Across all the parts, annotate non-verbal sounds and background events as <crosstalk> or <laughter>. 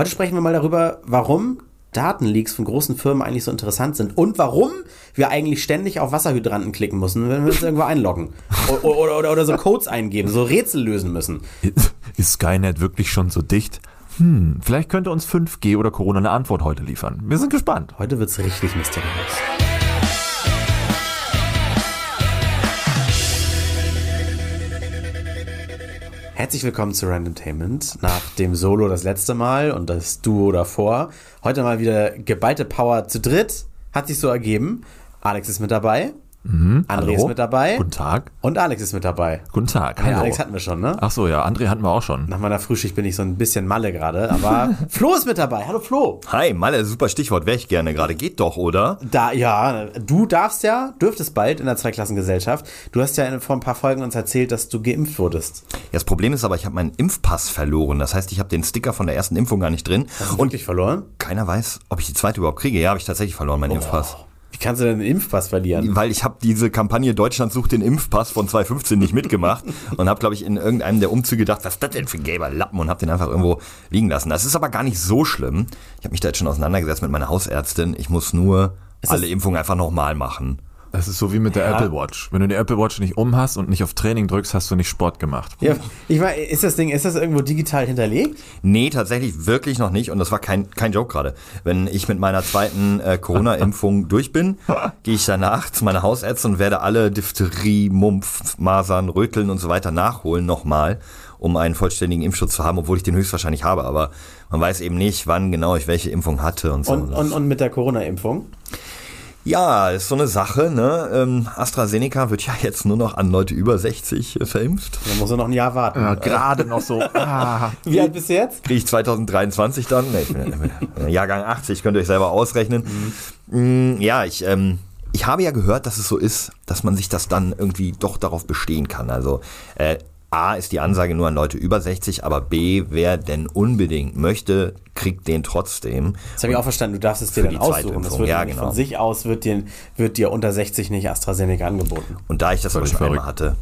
Heute sprechen wir mal darüber, warum Datenleaks von großen Firmen eigentlich so interessant sind und warum wir eigentlich ständig auf Wasserhydranten klicken müssen, wenn wir uns irgendwo einloggen. <laughs> Oder, oder, oder, oder so Codes eingeben, so Rätsel lösen müssen. Ist Skynet wirklich schon so dicht? Hm, vielleicht könnte uns 5G oder Corona eine Antwort heute liefern. Wir sind gespannt. Heute wird's richtig mysteriös. Herzlich willkommen zu Randomtainment. Nach dem Solo das letzte Mal und das Duo davor. Heute mal wieder geballte Power zu dritt. Hat sich so ergeben. Alex ist mit dabei. Mhm, André hallo. ist mit dabei. Guten Tag. Und Alex ist mit dabei. Guten Tag. Ja, Hallo. Alex hatten wir schon, ne? Ach so, ja, André hatten wir auch schon. Nach meiner Frühschicht bin ich so ein bisschen Malle gerade, aber <laughs> Flo ist mit dabei. Hallo Flo. Hi, Malle, super Stichwort, wäre ich gerne gerade. Geht doch, oder? Da, ja, du darfst ja, dürftest bald in der Zweiklassengesellschaft. Du hast ja vor ein paar Folgen uns erzählt, dass du geimpft wurdest. Ja, das Problem ist aber, ich habe meinen Impfpass verloren. Das heißt, ich habe den Sticker von der ersten Impfung gar nicht drin. Hast du Und wirklich verloren? keiner weiß, ob ich die zweite überhaupt kriege. Ja, habe ich tatsächlich verloren, meinen Impfpass. Wie kannst du denn den Impfpass verlieren? Weil ich habe diese Kampagne Deutschland sucht den Impfpass von 2015 nicht mitgemacht <laughs> und habe, glaube ich, in irgendeinem der Umzüge gedacht, was ist das denn für ein gelber Lappen und habe den einfach irgendwo liegen lassen. Das ist aber gar nicht so schlimm. Ich habe mich da jetzt schon auseinandergesetzt mit meiner Hausärztin. Ich muss nur alle Impfungen einfach nochmal machen. Das ist so wie mit der Ja. Apple Watch. Wenn du die Apple Watch nicht um hast und nicht auf Training drückst, hast du nicht Sport gemacht. Ja, ich meine, ist das Ding, ist das irgendwo digital hinterlegt? Nee, tatsächlich wirklich noch nicht. Und das war kein, kein Joke gerade. Wenn ich mit meiner zweiten äh, Corona-Impfung <laughs> durch bin, gehe ich danach zu meiner Hausärztin und werde alle Diphtherie, Mumpf, Masern, Röteln und so weiter nachholen nochmal, um einen vollständigen Impfschutz zu haben, obwohl ich den höchstwahrscheinlich habe. Aber man weiß eben nicht, wann genau ich welche Impfung hatte und so. Und, und, und mit der Corona-Impfung? Ja, ist so eine Sache. Ne? Ähm, AstraZeneca wird ja jetzt nur noch an Leute über 60 äh, verimpft. Da muss er noch ein Jahr warten. Ja, gerade noch so. <laughs> Ah. Wie alt bist du jetzt? Kriege ich 2023 dann? Nee, ich bin <laughs> Jahrgang 80, könnt ihr euch selber ausrechnen. Mm, Ja, ich, ähm, ich habe ja gehört, dass es so ist, dass man sich das dann irgendwie doch darauf bestehen kann. Also äh, A ist die Ansage nur an Leute über 60, aber B, wer denn unbedingt möchte, kriegt den trotzdem. Das habe ich auch verstanden, du darfst es dir dann aussuchen. Das wird ja, genau. von sich aus, wird dir, wird dir unter 60 nicht AstraZeneca angeboten. Und da ich das aber schon einmal hatte,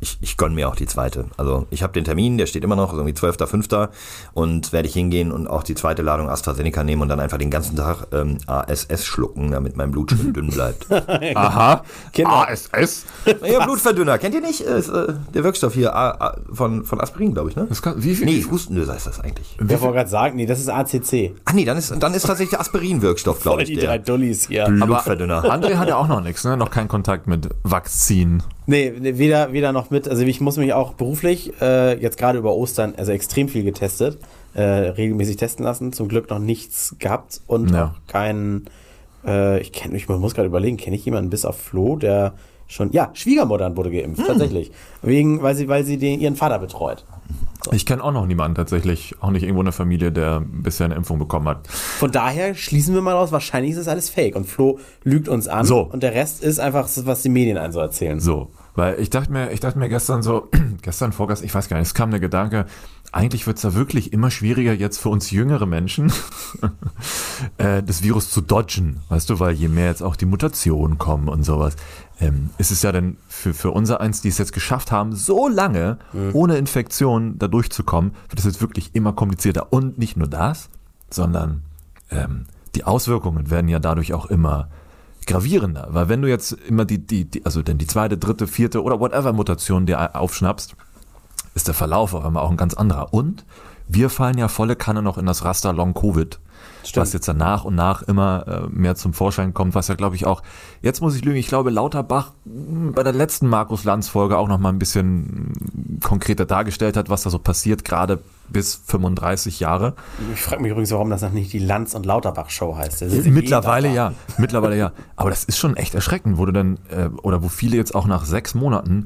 ich, ich gönne mir auch die zweite. Also ich habe den Termin, der steht immer noch, irgendwie 12.05. Und werde ich hingehen und auch die zweite Ladung AstraZeneca nehmen und dann einfach den ganzen Tag ähm, ASS schlucken, damit mein Blut schön dünn bleibt. <laughs> Aha. Kinder. ASS? ja, Blutverdünner, kennt ihr nicht? Ist, äh, der Wirkstoff hier A, A, von, von Aspirin, glaube ich, ne? Das kann, wie viel? Nee, Hustenlöser ist das eigentlich. Ich wollte gerade sagen, nee, das ist ACC. Ach nee, dann ist, dann ist tatsächlich der Aspirin-Wirkstoff, glaube Voll ich, die drei der Dullis hier. Blutverdünner. André hat ja auch noch nichts, ne? Noch keinen Kontakt mit Vakzin. Nee, weder, weder noch mit. Also ich muss mich auch beruflich äh, jetzt gerade über Ostern also extrem viel getestet, äh, regelmäßig testen lassen. Zum Glück noch nichts gehabt und Ja. auch keinen. Äh, ich kenne, ich muss gerade überlegen, kenne ich jemanden bis auf Flo, der schon. Ja, Schwiegermuttern wurde geimpft, tatsächlich, wegen, weil sie, weil sie den, ihren Vater betreut. Ich kenne auch noch niemanden tatsächlich, auch nicht irgendwo in der Familie, der bisher eine Impfung bekommen hat. Von daher schließen wir mal aus, wahrscheinlich ist das alles Fake und Flo lügt uns an So. und der Rest ist einfach, was die Medien einen so erzählen. So, weil ich dachte mir, ich dachte mir gestern so, <clears throat> gestern, vorgestern, ich weiß gar nicht, es kam der Gedanke, eigentlich wird es da wirklich immer schwieriger jetzt für uns jüngere Menschen, <laughs> äh, das Virus zu dodgen, weißt du, weil je mehr jetzt auch die Mutationen kommen und sowas, ähm, ist es ja dann für, für unser eins, die es jetzt geschafft haben, so lange ohne Infektion da durchzukommen, wird es jetzt wirklich immer komplizierter. Und nicht nur das, sondern ähm, die Auswirkungen werden ja dadurch auch immer gravierender, weil wenn du jetzt immer die, die, die also denn die zweite, dritte, vierte oder whatever Mutation dir aufschnappst, ist der Verlauf auf einmal auch ein ganz anderer. Und wir fallen ja volle Kanne noch in das Raster Long Covid, Stimmt. was jetzt dann nach und nach immer äh, mehr zum Vorschein kommt, was ja glaube ich auch, jetzt muss ich lügen, ich glaube Lauterbach mh, bei der letzten Markus Lanz Folge auch noch mal ein bisschen mh, konkreter dargestellt hat, was da so passiert, gerade bis 35 Jahre. Ich frage mich übrigens, warum das noch nicht die Lanz- und Lauterbach-Show heißt. Mittlerweile eh ja, mittlerweile ja. Aber das ist schon echt erschreckend, wo du dann, äh, oder wo viele jetzt auch nach sechs Monaten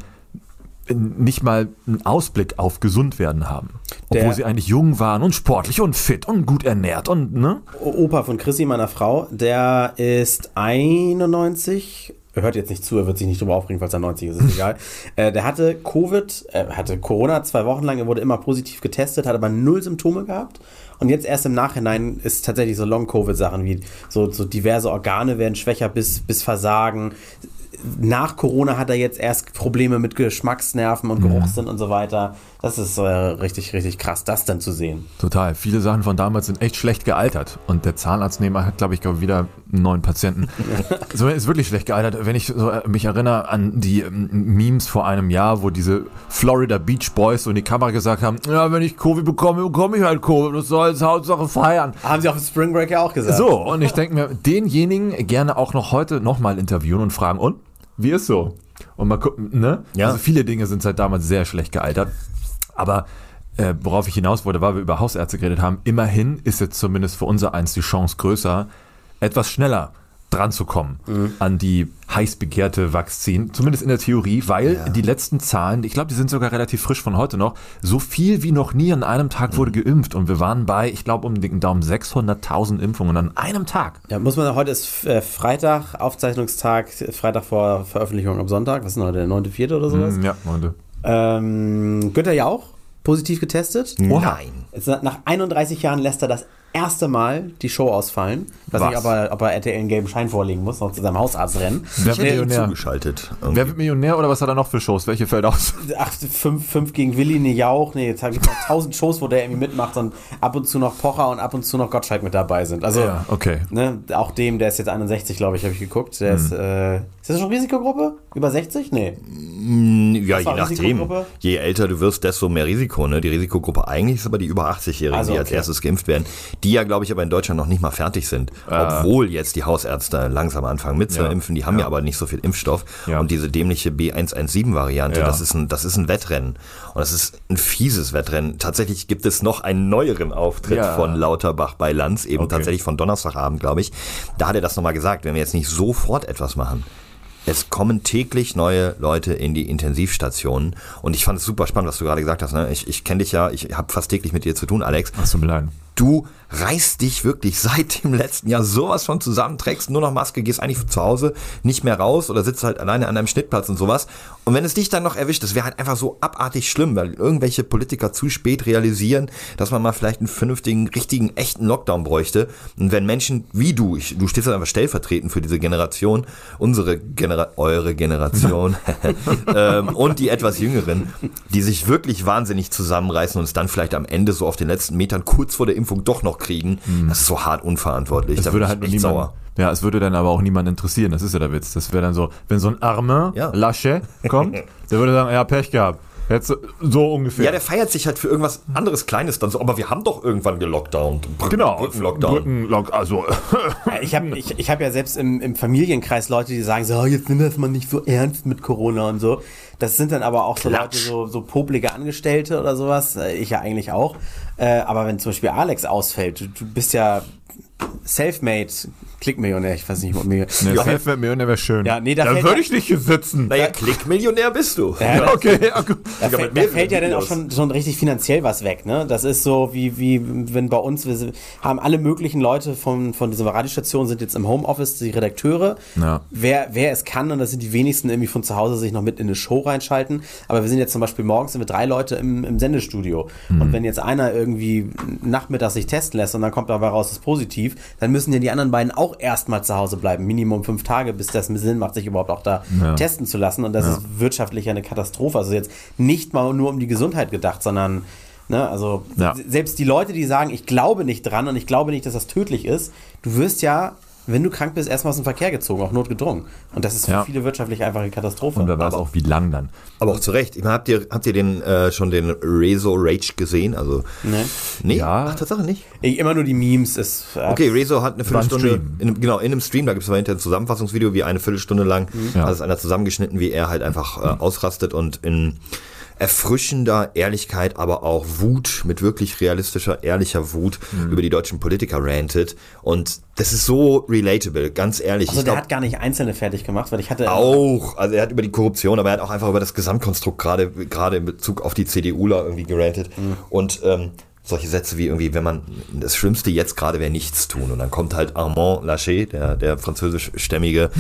nicht mal einen Ausblick auf gesund werden haben. Obwohl Der- sie eigentlich jung waren und sportlich und fit und gut ernährt und, ne? Opa von Chrissy, meiner Frau, der ist 91. Er hört jetzt nicht zu, er wird sich nicht drüber aufregen, falls er 90 ist, ist egal. <laughs> äh, der hatte Covid, äh, hatte Corona zwei Wochen lang, er wurde immer positiv getestet, hat aber null Symptome gehabt Und jetzt erst im Nachhinein ist tatsächlich so Long-Covid-Sachen wie so, so diverse Organe werden schwächer bis, bis Versagen. Nach Corona hat er jetzt erst Probleme mit Geschmacksnerven und Geruchssinn und so weiter. Das ist äh, richtig, richtig krass, das dann zu sehen. Total. Viele Sachen von damals sind echt schlecht gealtert. Und der Zahnarztnehmer hat, glaube ich, glaub, wieder einen neuen Patienten. <laughs> so ist wirklich schlecht gealtert. Wenn ich so, äh, mich erinnere an die ähm, Memes vor einem Jahr, wo diese Florida Beach Boys so in die Kamera gesagt haben, ja, wenn ich Covid bekomme, bekomme ich halt Covid. Das soll als Hauptsache feiern. Haben sie auf dem Spring Break ja auch gesagt. So, und ich denke mir, denjenigen gerne auch noch heute nochmal interviewen und fragen, und? Wie ist so? Und mal gucken, ne? Ja. Also viele Dinge sind seit damals sehr schlecht gealtert. Aber äh, worauf ich hinaus wollte, weil wir über Hausärzte geredet haben, immerhin ist jetzt zumindest für unser eins die Chance größer, etwas schneller dran zu kommen an die heiß begehrte Vakzin, zumindest in der Theorie, weil die letzten Zahlen, ich glaube, die sind sogar relativ frisch von heute noch, so viel wie noch nie an einem Tag wurde geimpft und wir waren bei, ich glaube, um den Daumen 600.000 Impfungen an einem Tag. Ja, muss man, heute ist äh, Freitag, Aufzeichnungstag, Freitag vor Veröffentlichung am Sonntag. Was ist denn heute, der 9.4. oder sowas? Ja, Freunde. Ähm, Günther Jauch, positiv getestet. Nein. Jetzt nach 31 Jahren lässt er das erste Mal die Show ausfallen. Ich weiß Was? nicht, ob er, ob er RTL einen gelben Schein vorlegen muss, noch zu seinem Hausarzt rennen. Wer wird Millionär? zugeschaltet. Wer wird Millionär oder was hat er noch für Shows? Welche fällt aus? <laughs> Ach, fünf, fünf gegen Willi, nee, Jauch, nee, jetzt habe ich noch tausend Shows, wo der irgendwie mitmacht und ab und zu noch Pocher und ab und zu noch Gottschalk mit dabei sind. Also, Ja, okay. ne, auch dem, der ist jetzt 61, glaube ich, habe ich geguckt. Der ist, äh, ist das schon Risikogruppe? Über 60? Nee. Ja, je nachdem. Je älter du wirst, desto mehr Risiko. Ne? Die Risikogruppe eigentlich ist aber die über 80-Jährigen, Also, die als okay. erstes geimpft werden. Die ja, glaube ich, aber in Deutschland noch nicht mal fertig sind. Obwohl jetzt die Hausärzte langsam anfangen mitzuimpfen. Die haben ja. aber nicht so viel Impfstoff. Ja. Und diese dämliche B117-Variante, Ja. das, ist ein, das ist ein Wettrennen. Und das ist ein fieses Wettrennen. Tatsächlich gibt es noch einen neueren Auftritt Ja. von Lauterbach bei Lanz, eben Okay. tatsächlich von Donnerstagabend, glaube ich. Da hat er das nochmal gesagt, wenn wir jetzt nicht sofort etwas machen, es kommen täglich neue Leute in die Intensivstationen und ich fand es super spannend, was du gerade gesagt hast. Ne? Ich, ich kenne dich ja, ich habe fast täglich mit dir zu tun, Alex. Ach, tut mir leid. Du reißt dich wirklich seit dem letzten Jahr sowas von zusammen, trägst nur noch Maske, gehst eigentlich zu Hause nicht mehr raus oder sitzt halt alleine an einem Schnittplatz und sowas. Und wenn es dich dann noch erwischt, das wäre halt einfach so abartig schlimm, weil irgendwelche Politiker zu spät realisieren, dass man mal vielleicht einen vernünftigen, richtigen, echten Lockdown bräuchte. Und wenn Menschen wie du, ich, du stehst halt einfach stellvertretend für diese Generation, unsere Genera eure Generation <laughs> <laughs> ähm, und die etwas jüngeren, die sich wirklich wahnsinnig zusammenreißen und es dann vielleicht am Ende so auf den letzten Metern kurz vor der Impfung doch noch kriegen, das ist so hart unverantwortlich. Das da würde halt echt niemand, sauer. Ja, es würde dann aber auch niemand interessieren. Das ist ja der Witz. Das wäre dann so, wenn so ein Arme <laughs> Ja. Lasche kommt, <laughs> der würde sagen, ja, Pech gehabt. Jetzt so- ungefähr. Ja, der feiert sich halt für irgendwas anderes Kleines dann so, aber wir haben doch irgendwann gelockdownt. Brücken, genau. Brückenlockdown. Brückenlock, also. <laughs> Ja, Ich habe ich, ich hab ja selbst im, im Familienkreis Leute, die sagen so, oh, jetzt nimm das mal nicht so ernst mit Corona und so. Das sind dann aber auch so Leute, so, so poplige Angestellte oder sowas. Äh, Ich ja eigentlich auch. Äh, aber wenn zum Beispiel Alex ausfällt, du, du bist ja self-made Klickmillionär, ich weiß nicht, ob mir. Ne, Ja, mir wäre schön. Ja, nee, da da würde ich nicht hier sitzen. Naja, Klickmillionär bist du. Ja, okay, ja, gut. Da, fällt, mit da fällt ja dann auch schon, schon richtig finanziell was weg. Ne? Das ist so, wie, wie wenn bei uns, wir haben alle möglichen Leute von, von dieser Radiostation sind jetzt im Homeoffice, die Redakteure. Ja. Wer, wer es kann, und das sind die wenigsten irgendwie von zu Hause, sich noch mit in eine Show reinschalten. Aber wir sind jetzt zum Beispiel morgens sind wir drei Leute im, im Sendestudio. Und wenn jetzt einer irgendwie nachmittags sich testen lässt und dann kommt dabei raus, ist positiv, dann müssen ja die anderen beiden auch erstmal zu Hause bleiben. Minimum fünf Tage, bis das Sinn macht, sich überhaupt auch da Ja. testen zu lassen. Und das ist wirtschaftlich eine Katastrophe. Also jetzt nicht mal nur um die Gesundheit gedacht, sondern ne, also Ja. selbst die Leute, die sagen, ich glaube nicht dran und ich glaube nicht, dass das tödlich ist, du wirst ja, wenn du krank bist, erstmal aus dem Verkehr gezogen, auch notgedrungen. Und das ist für Ja. viele wirtschaftlich einfach eine Katastrophe. Und wer weiß auch, wie lang dann. Aber auch zu Recht. Ich meine, habt ihr, habt ihr den, äh, schon den Rezo Rage gesehen? Also, Ne? nee? Ja. Ach, Tatsache nicht? Ich, immer nur die Memes ist. äh, Okay, Rezo hat eine Viertelstunde, Stream. in, genau, in einem Stream, da gibt es aber hinterher ein Zusammenfassungsvideo, wie eine Viertelstunde lang, Ja. also ist einer zusammengeschnitten, wie er halt einfach äh, ausrastet und in erfrischender Ehrlichkeit, aber auch Wut, mit wirklich realistischer, ehrlicher Wut Mhm. über die deutschen Politiker rantet. Und das ist so relatable, ganz ehrlich. Also Ich der glaub- hat gar nicht Einzelne fertig gemacht, weil ich hatte. auch, also er hat über die Korruption, aber er hat auch einfach über das Gesamtkonstrukt gerade gerade in Bezug auf die CDUler irgendwie gerantet. Und ähm, solche Sätze wie irgendwie, wenn man, das Schlimmste jetzt gerade wäre nichts tun. Und dann kommt halt Armand Laschet, der, der französischstämmige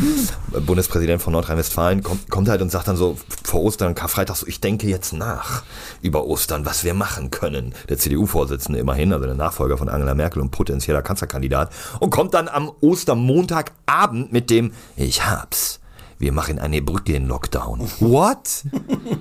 Bundespräsident von Nordrhein-Westfalen, kommt, kommt halt und sagt dann so vor Ostern, Karfreitag, so, ich denke jetzt nach über Ostern, was wir machen können. Der CDU-Vorsitzende immerhin, also der Nachfolger von Angela Merkel und potenzieller Kanzlerkandidat. Und kommt dann am Ostermontagabend mit dem, ich hab's wir machen eine Brücke in Lockdown. What?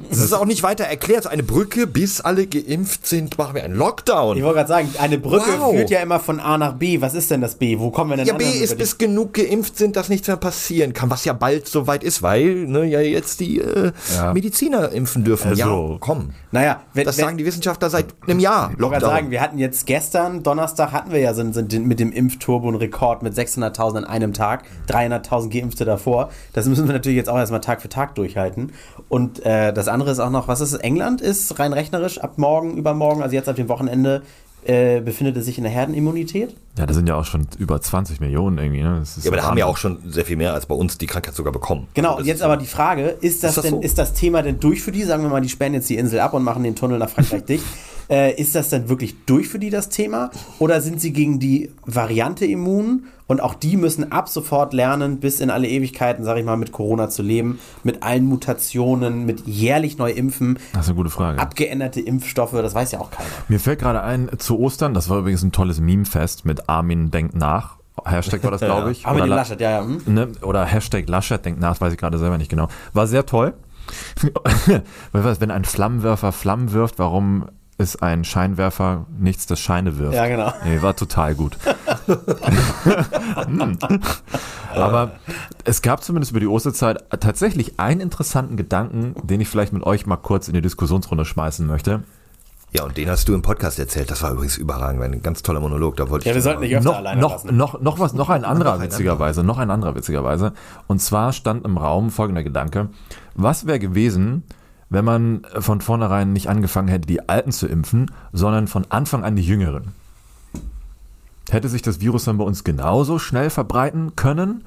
Das ist auch nicht weiter erklärt. Eine Brücke, bis alle geimpft sind, machen wir einen Lockdown. Ich wollte gerade sagen, eine Brücke Wow. führt ja immer von A nach B. Was ist denn das B? Wo kommen wir denn Ja, B ist, bis genug geimpft sind, dass nichts mehr passieren kann, was ja bald soweit ist, weil ne, ja jetzt die äh, Ja. Mediziner impfen dürfen. Also, ja, komm. Naja, wenn, Das wenn, sagen die Wissenschaftler seit einem Jahr. Ich wollte gerade sagen, wir hatten jetzt gestern, Donnerstag, hatten wir ja sind, sind mit dem Impfturbo einen Rekord mit 600.000 an einem Tag, 300.000 Geimpfte davor. Das müssen wir natürlich jetzt auch erstmal Tag für Tag durchhalten. Und äh, das andere ist auch noch, was ist es? England ist rein rechnerisch ab morgen, übermorgen, also jetzt ab dem Wochenende, äh, befindet es sich in der Herdenimmunität. Ja, da sind ja auch schon über 20 Millionen irgendwie. Ne? Das ist ja, aber da haben ja auch schon sehr viel mehr als bei uns die Krankheit sogar bekommen. Genau, Also jetzt aber die Frage, ist das, Ist das denn, so? ist das Thema denn durch für die? Sagen wir mal, die sperren jetzt die Insel ab und machen den Tunnel nach Frankreich <laughs> dicht. Äh, ist das denn wirklich durch für die das Thema? Oder sind sie gegen die Variante immun und auch die müssen ab sofort lernen, bis in alle Ewigkeiten, sag ich mal, mit Corona zu leben, mit allen Mutationen, mit jährlich neu impfen, Das ist eine gute Frage. abgeänderte Impfstoffe, das weiß ja auch keiner. Mir fällt gerade ein, zu Ostern, das war übrigens ein tolles Meme-Fest mit Armin denkt nach. Hashtag war das, <laughs> glaube ich. Aber mit Oder Laschet, ja, ja. Hm? ne, oder Hashtag Laschet denkt nach, weiß ich gerade selber nicht genau. War sehr toll. <laughs> Wenn ein Flammenwerfer Flammen wirft, warum ist ein Scheinwerfer nichts, das Scheine wirft? Ja, genau. Nee, war total gut. <laughs> Hm. Aber es gab zumindest über die Osterzeit tatsächlich einen interessanten Gedanken, den ich vielleicht mit euch mal kurz in die Diskussionsrunde schmeißen möchte. Ja, und den hast du im Podcast erzählt. Das war übrigens überragend, ein ganz toller Monolog. Da wollte Ja, ich wir sollten nicht öfter noch, alleine noch, lassen. noch, noch was, noch ein anderer Noch ein witzigerweise, noch ein anderer witzigerweise. Und zwar stand im Raum folgender Gedanke. Was wäre gewesen, wenn man von vornherein nicht angefangen hätte, die Alten zu impfen, sondern von Anfang an die Jüngeren? Hätte sich das Virus dann bei uns genauso schnell verbreiten können?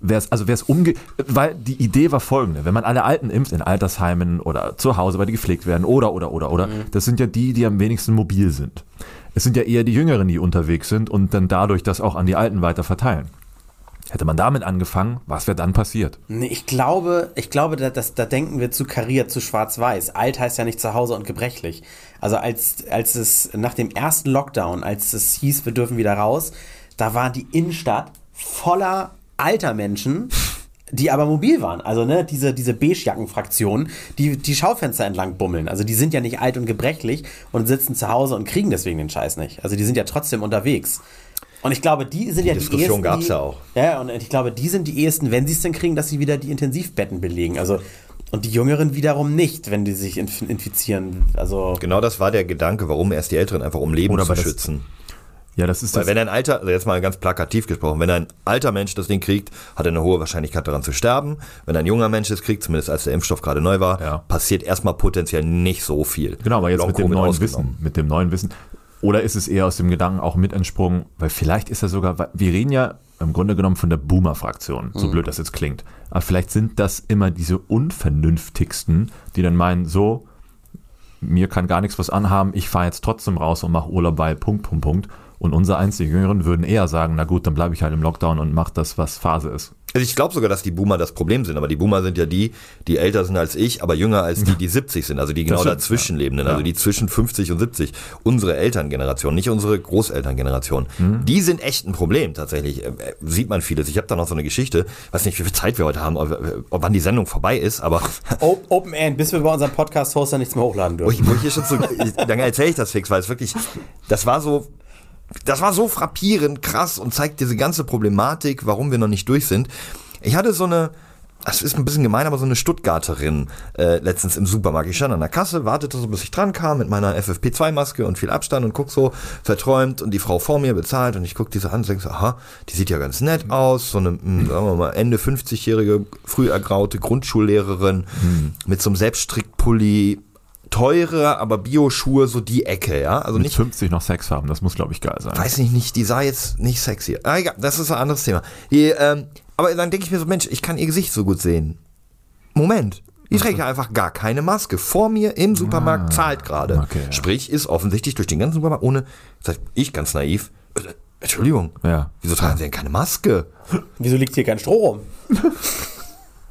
Wär's, also wäre es umge... Weil die Idee war folgende. Wenn man alle Alten impft, in Altersheimen oder zu Hause, weil die gepflegt werden oder, oder, oder, oder, das sind ja die, die am wenigsten mobil sind. Es sind ja eher die Jüngeren, die unterwegs sind und dann dadurch das auch an die Alten weiter verteilen. Hätte man damit angefangen, was wäre dann passiert? Ich glaube, ich glaube, da, das, da denken wir zu kariert, zu schwarz-weiß. Alt heißt ja nicht zu Hause und gebrechlich. Also als, als es nach dem ersten Lockdown, als es hieß, wir dürfen wieder raus, da war die Innenstadt voller alter Menschen, die aber mobil waren. Also ne, diese, diese Beige-Jacken-Fraktion, die die Schaufenster entlang bummeln. Also die sind ja nicht alt und gebrechlich und sitzen zu Hause und kriegen deswegen den Scheiß nicht. Also die sind ja trotzdem unterwegs. Und ich glaube, die sind ja die Diskussion ehesten, gab's die, ja auch. Ja, und ich glaube, die sind die ehesten, wenn sie es denn kriegen, dass sie wieder die Intensivbetten belegen. Also und die Jüngeren wiederum nicht, wenn die sich inf infizieren. Also Genau das war der Gedanke, warum erst die Älteren einfach um Leben Oder zu schützen. Ja, das ist Weil das. wenn ein alter, also jetzt mal ganz plakativ gesprochen, wenn ein alter Mensch das Ding kriegt, hat er eine hohe Wahrscheinlichkeit daran zu sterben. Wenn ein junger Mensch es kriegt, zumindest als der Impfstoff gerade neu war, Ja. passiert erstmal potenziell nicht so viel. Genau, aber jetzt mit dem neuen. Wissen, mit dem neuen Wissen. Oder ist es eher aus dem Gedanken auch mit entsprungen, weil vielleicht ist er sogar, wir reden ja im Grunde genommen von der Boomer-Fraktion, so blöd das jetzt klingt. Aber vielleicht sind das immer diese unvernünftigsten, die dann meinen, so, mir kann gar nichts was anhaben, ich fahre jetzt trotzdem raus und mache Urlaub bei Punkt, Punkt, Punkt. Und unsere einzigen Jüngeren würden eher sagen, na gut, dann bleibe ich halt im Lockdown und mache das, was Phase ist. Also ich glaube sogar, dass die Boomer das Problem sind, aber die Boomer sind ja die, die älter sind als ich, aber jünger als die, die 70 sind, also die genau stimmt, dazwischen lebenden, Ja. also die zwischen 50 und 70. Unsere Elterngeneration, nicht unsere Großelterngeneration. Mhm. Die sind echt ein Problem tatsächlich. Äh, Sieht man vieles. Ich habe da noch so eine Geschichte, weiß nicht, wie viel Zeit wir heute haben, ob, ob wann die Sendung vorbei ist, aber <laughs> Open End, bis wir bei unserem Podcast-Hoster nichts mehr hochladen wo dürfen. ich, wo ich hier schon so, dann erzähle ich das fix, weil es wirklich, das war so, das war so frappierend krass und zeigt diese ganze Problematik, warum wir noch nicht durch sind. Ich hatte so eine, das ist ein bisschen gemein, aber so eine Stuttgarterin äh, letztens im Supermarkt. Ich stand an der Kasse, wartete so, bis ich dran kam mit meiner FFP2-Maske und viel Abstand und guck so verträumt und die Frau vor mir bezahlt und ich guck diese an und denke so, aha, die sieht ja ganz nett aus, so eine, mh, sagen wir mal, Ende 50-jährige, früh ergraute Grundschullehrerin mit so einem Selbststrickpulli, teure, aber Bioschuhe, so die Ecke, ja, also Mit nicht 50 noch Sex haben, das muss, glaube ich, geil sein. weiß nicht, nicht, die sah jetzt nicht sexy. Ah, egal, das ist ein anderes Thema. Die, ähm, aber dann denke ich mir so, Mensch, ich kann ihr Gesicht so gut sehen. Moment. Die trägt ja einfach gar keine Maske. Vor mir im Supermarkt zahlt gerade. Ah, okay, ja. Sprich, ist offensichtlich durch den ganzen Supermarkt ohne, sag ich ganz naiv, äh, Entschuldigung, Ja. wieso tragen Sie denn keine Maske? Wieso liegt hier kein Stroh rum? <laughs>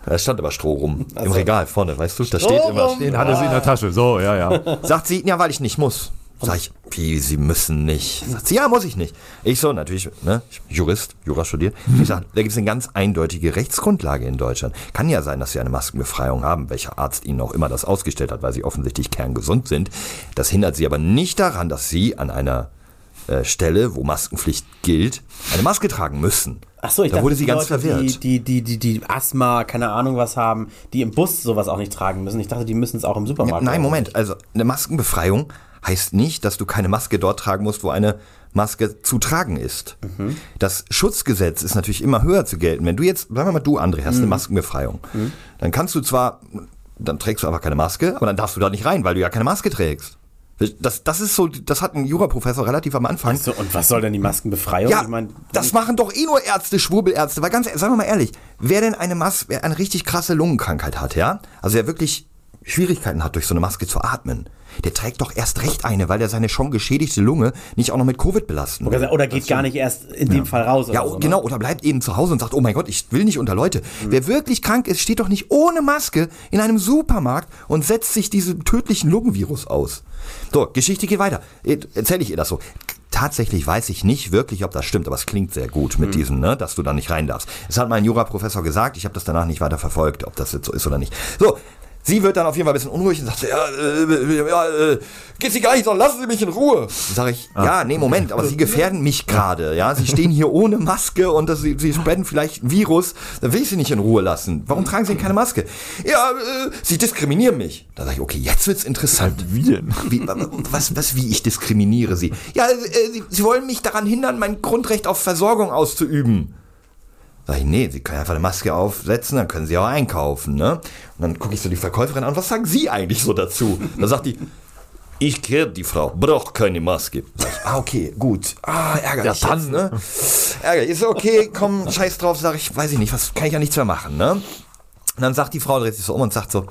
Da stand aber Stroh rum. Im Also- Regal vorne, weißt du? Da steht immer. Den hatte sie in der Tasche. So, ja, ja. <laughs> Sagt sie, ja, weil ich nicht muss. Sag ich, wie, Sie müssen nicht. Sagt sie, ja, muss ich nicht. Ich so, natürlich, ne, ich bin Jurist, Jura studiert. Ich sag, da gibt es eine ganz eindeutige Rechtsgrundlage in Deutschland. Kann ja sein, dass Sie eine Maskenbefreiung haben, welcher Arzt Ihnen auch immer das ausgestellt hat, weil Sie offensichtlich kerngesund sind. Das hindert Sie aber nicht daran, dass Sie an einer äh, Stelle, wo Maskenpflicht gilt, eine Maske tragen müssen. Ach so, ich da dachte, wurde sie die ganz Leute, verwirrt. Die, die, die, die, Asthma, keine Ahnung was haben, die im Bus sowas auch nicht tragen müssen. Ich dachte, die müssen es auch im Supermarkt. Nein, tragen. Moment. Also eine Maskenbefreiung heißt nicht, dass du keine Maske dort tragen musst, wo eine Maske zu tragen ist. Das Schutzgesetz ist natürlich immer höher zu gelten. Wenn du jetzt, sagen wir mal, du, André, hast eine Maskenbefreiung, dann kannst du zwar, dann trägst du aber keine Maske, aber dann darfst du da nicht rein, weil du ja keine Maske trägst. Das, das ist so, das hat ein Juraprofessor relativ am Anfang. So, und was soll denn die Maskenbefreiung? Ja, ich mein, das machen doch eh nur Ärzte, Schwurbelärzte. Weil ganz, ehrlich, sagen wir mal ehrlich, wer denn eine Maske, wer eine richtig krasse Lungenkrankheit hat, ja, also wer wirklich Schwierigkeiten hat, durch so eine Maske zu atmen, der trägt doch erst recht eine, weil er seine schon geschädigte Lunge nicht auch noch mit Covid belasten will. oder geht gar nicht erst in dem Fall raus. Ja, oder so, ne? genau, oder bleibt eben zu Hause und sagt, oh mein Gott, ich will nicht unter Leute. Wer wirklich krank ist, steht doch nicht ohne Maske in einem Supermarkt und setzt sich diesem tödlichen Lungenvirus aus. So, Geschichte geht weiter. Erzähle ich ihr das so. Tatsächlich weiß ich nicht wirklich, ob das stimmt, aber es klingt sehr gut mit diesem, ne, dass du da nicht rein darfst. Es hat mein Juraprofessor gesagt, ich habe das danach nicht weiter verfolgt, ob das jetzt so ist oder nicht. So, Sie wird dann auf jeden Fall ein bisschen unruhig und sagt, ja, äh, ja äh, geht Sie gar nicht, sondern lassen Sie mich in Ruhe. Sag ich, ja, nee, Moment, aber Sie gefährden mich gerade, ja. Sie stehen hier ohne Maske und das, Sie, Sie spreaden vielleicht ein Virus, dann will ich Sie nicht in Ruhe lassen. Warum tragen Sie denn keine Maske? Ja, äh, Sie diskriminieren mich. Da sage ich, okay, jetzt wird's interessant. <laughs> Wie denn? Wie, was, was, wie ich diskriminiere Sie? Ja, äh, Sie, Sie wollen mich daran hindern, mein Grundrecht auf Versorgung auszuüben. Sag ich, nee, Sie können einfach eine Maske aufsetzen, dann können Sie auch einkaufen, ne? Und dann gucke ich so die Verkäuferin an, was sagen Sie eigentlich so dazu? Da sagt die, ich kenne die Frau, braucht keine Maske. Ah, okay, gut. Ah, ärgerlich Ja, dann. ne? Ärgerlich. Ist okay, komm, scheiß drauf, sag ich, weiß ich nicht, was kann ich ja nichts mehr machen, ne? Und dann sagt die Frau, dreht sich so um und sagt so,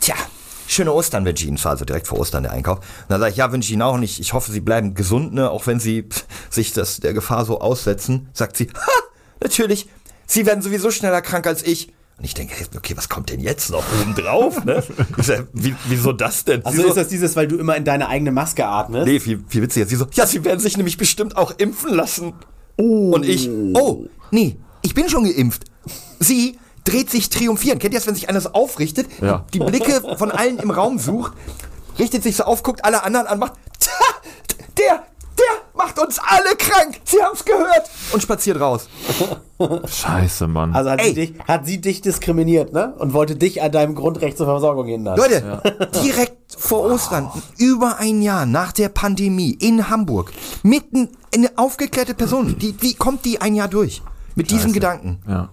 tja, schöne Ostern wünsche ich Ihnen. Also direkt vor Ostern der Einkauf. Und dann sage ich, ja, wünsche ich Ihnen auch nicht. Ich hoffe, Sie bleiben gesund, ne? auch wenn Sie pff, sich das, der Gefahr so aussetzen. Sagt sie, ha, natürlich, Sie werden sowieso schneller krank als ich. Und ich denke, okay, was kommt denn jetzt noch oben drauf? Ne? Wie, wieso das denn? Also ist das dieses, weil du immer in deine eigene Maske atmest? Nee, viel, viel witziger. Sie so, ja, Sie werden sich nämlich bestimmt auch impfen lassen. Und ich, oh, nee, ich bin schon geimpft. Sie dreht sich triumphierend. Kennt ihr das, wenn sich einer so aufrichtet, Ja. die Blicke von allen im Raum sucht, richtet sich so auf, guckt alle anderen an, macht, "Tja, <laughs> der, der macht uns alle krank. Sie haben's gehört. Und spaziert raus. <laughs> Scheiße, Mann. Also hat sie, dich, hat sie dich diskriminiert, ne? Und wollte dich an deinem Grundrecht zur Versorgung hindern. Leute, direkt vor Ostern, über ein Jahr nach der Pandemie in Hamburg, mitten eine aufgeklärte Person, die, wie kommt die ein Jahr durch? Mit diesem Gedanken. ja.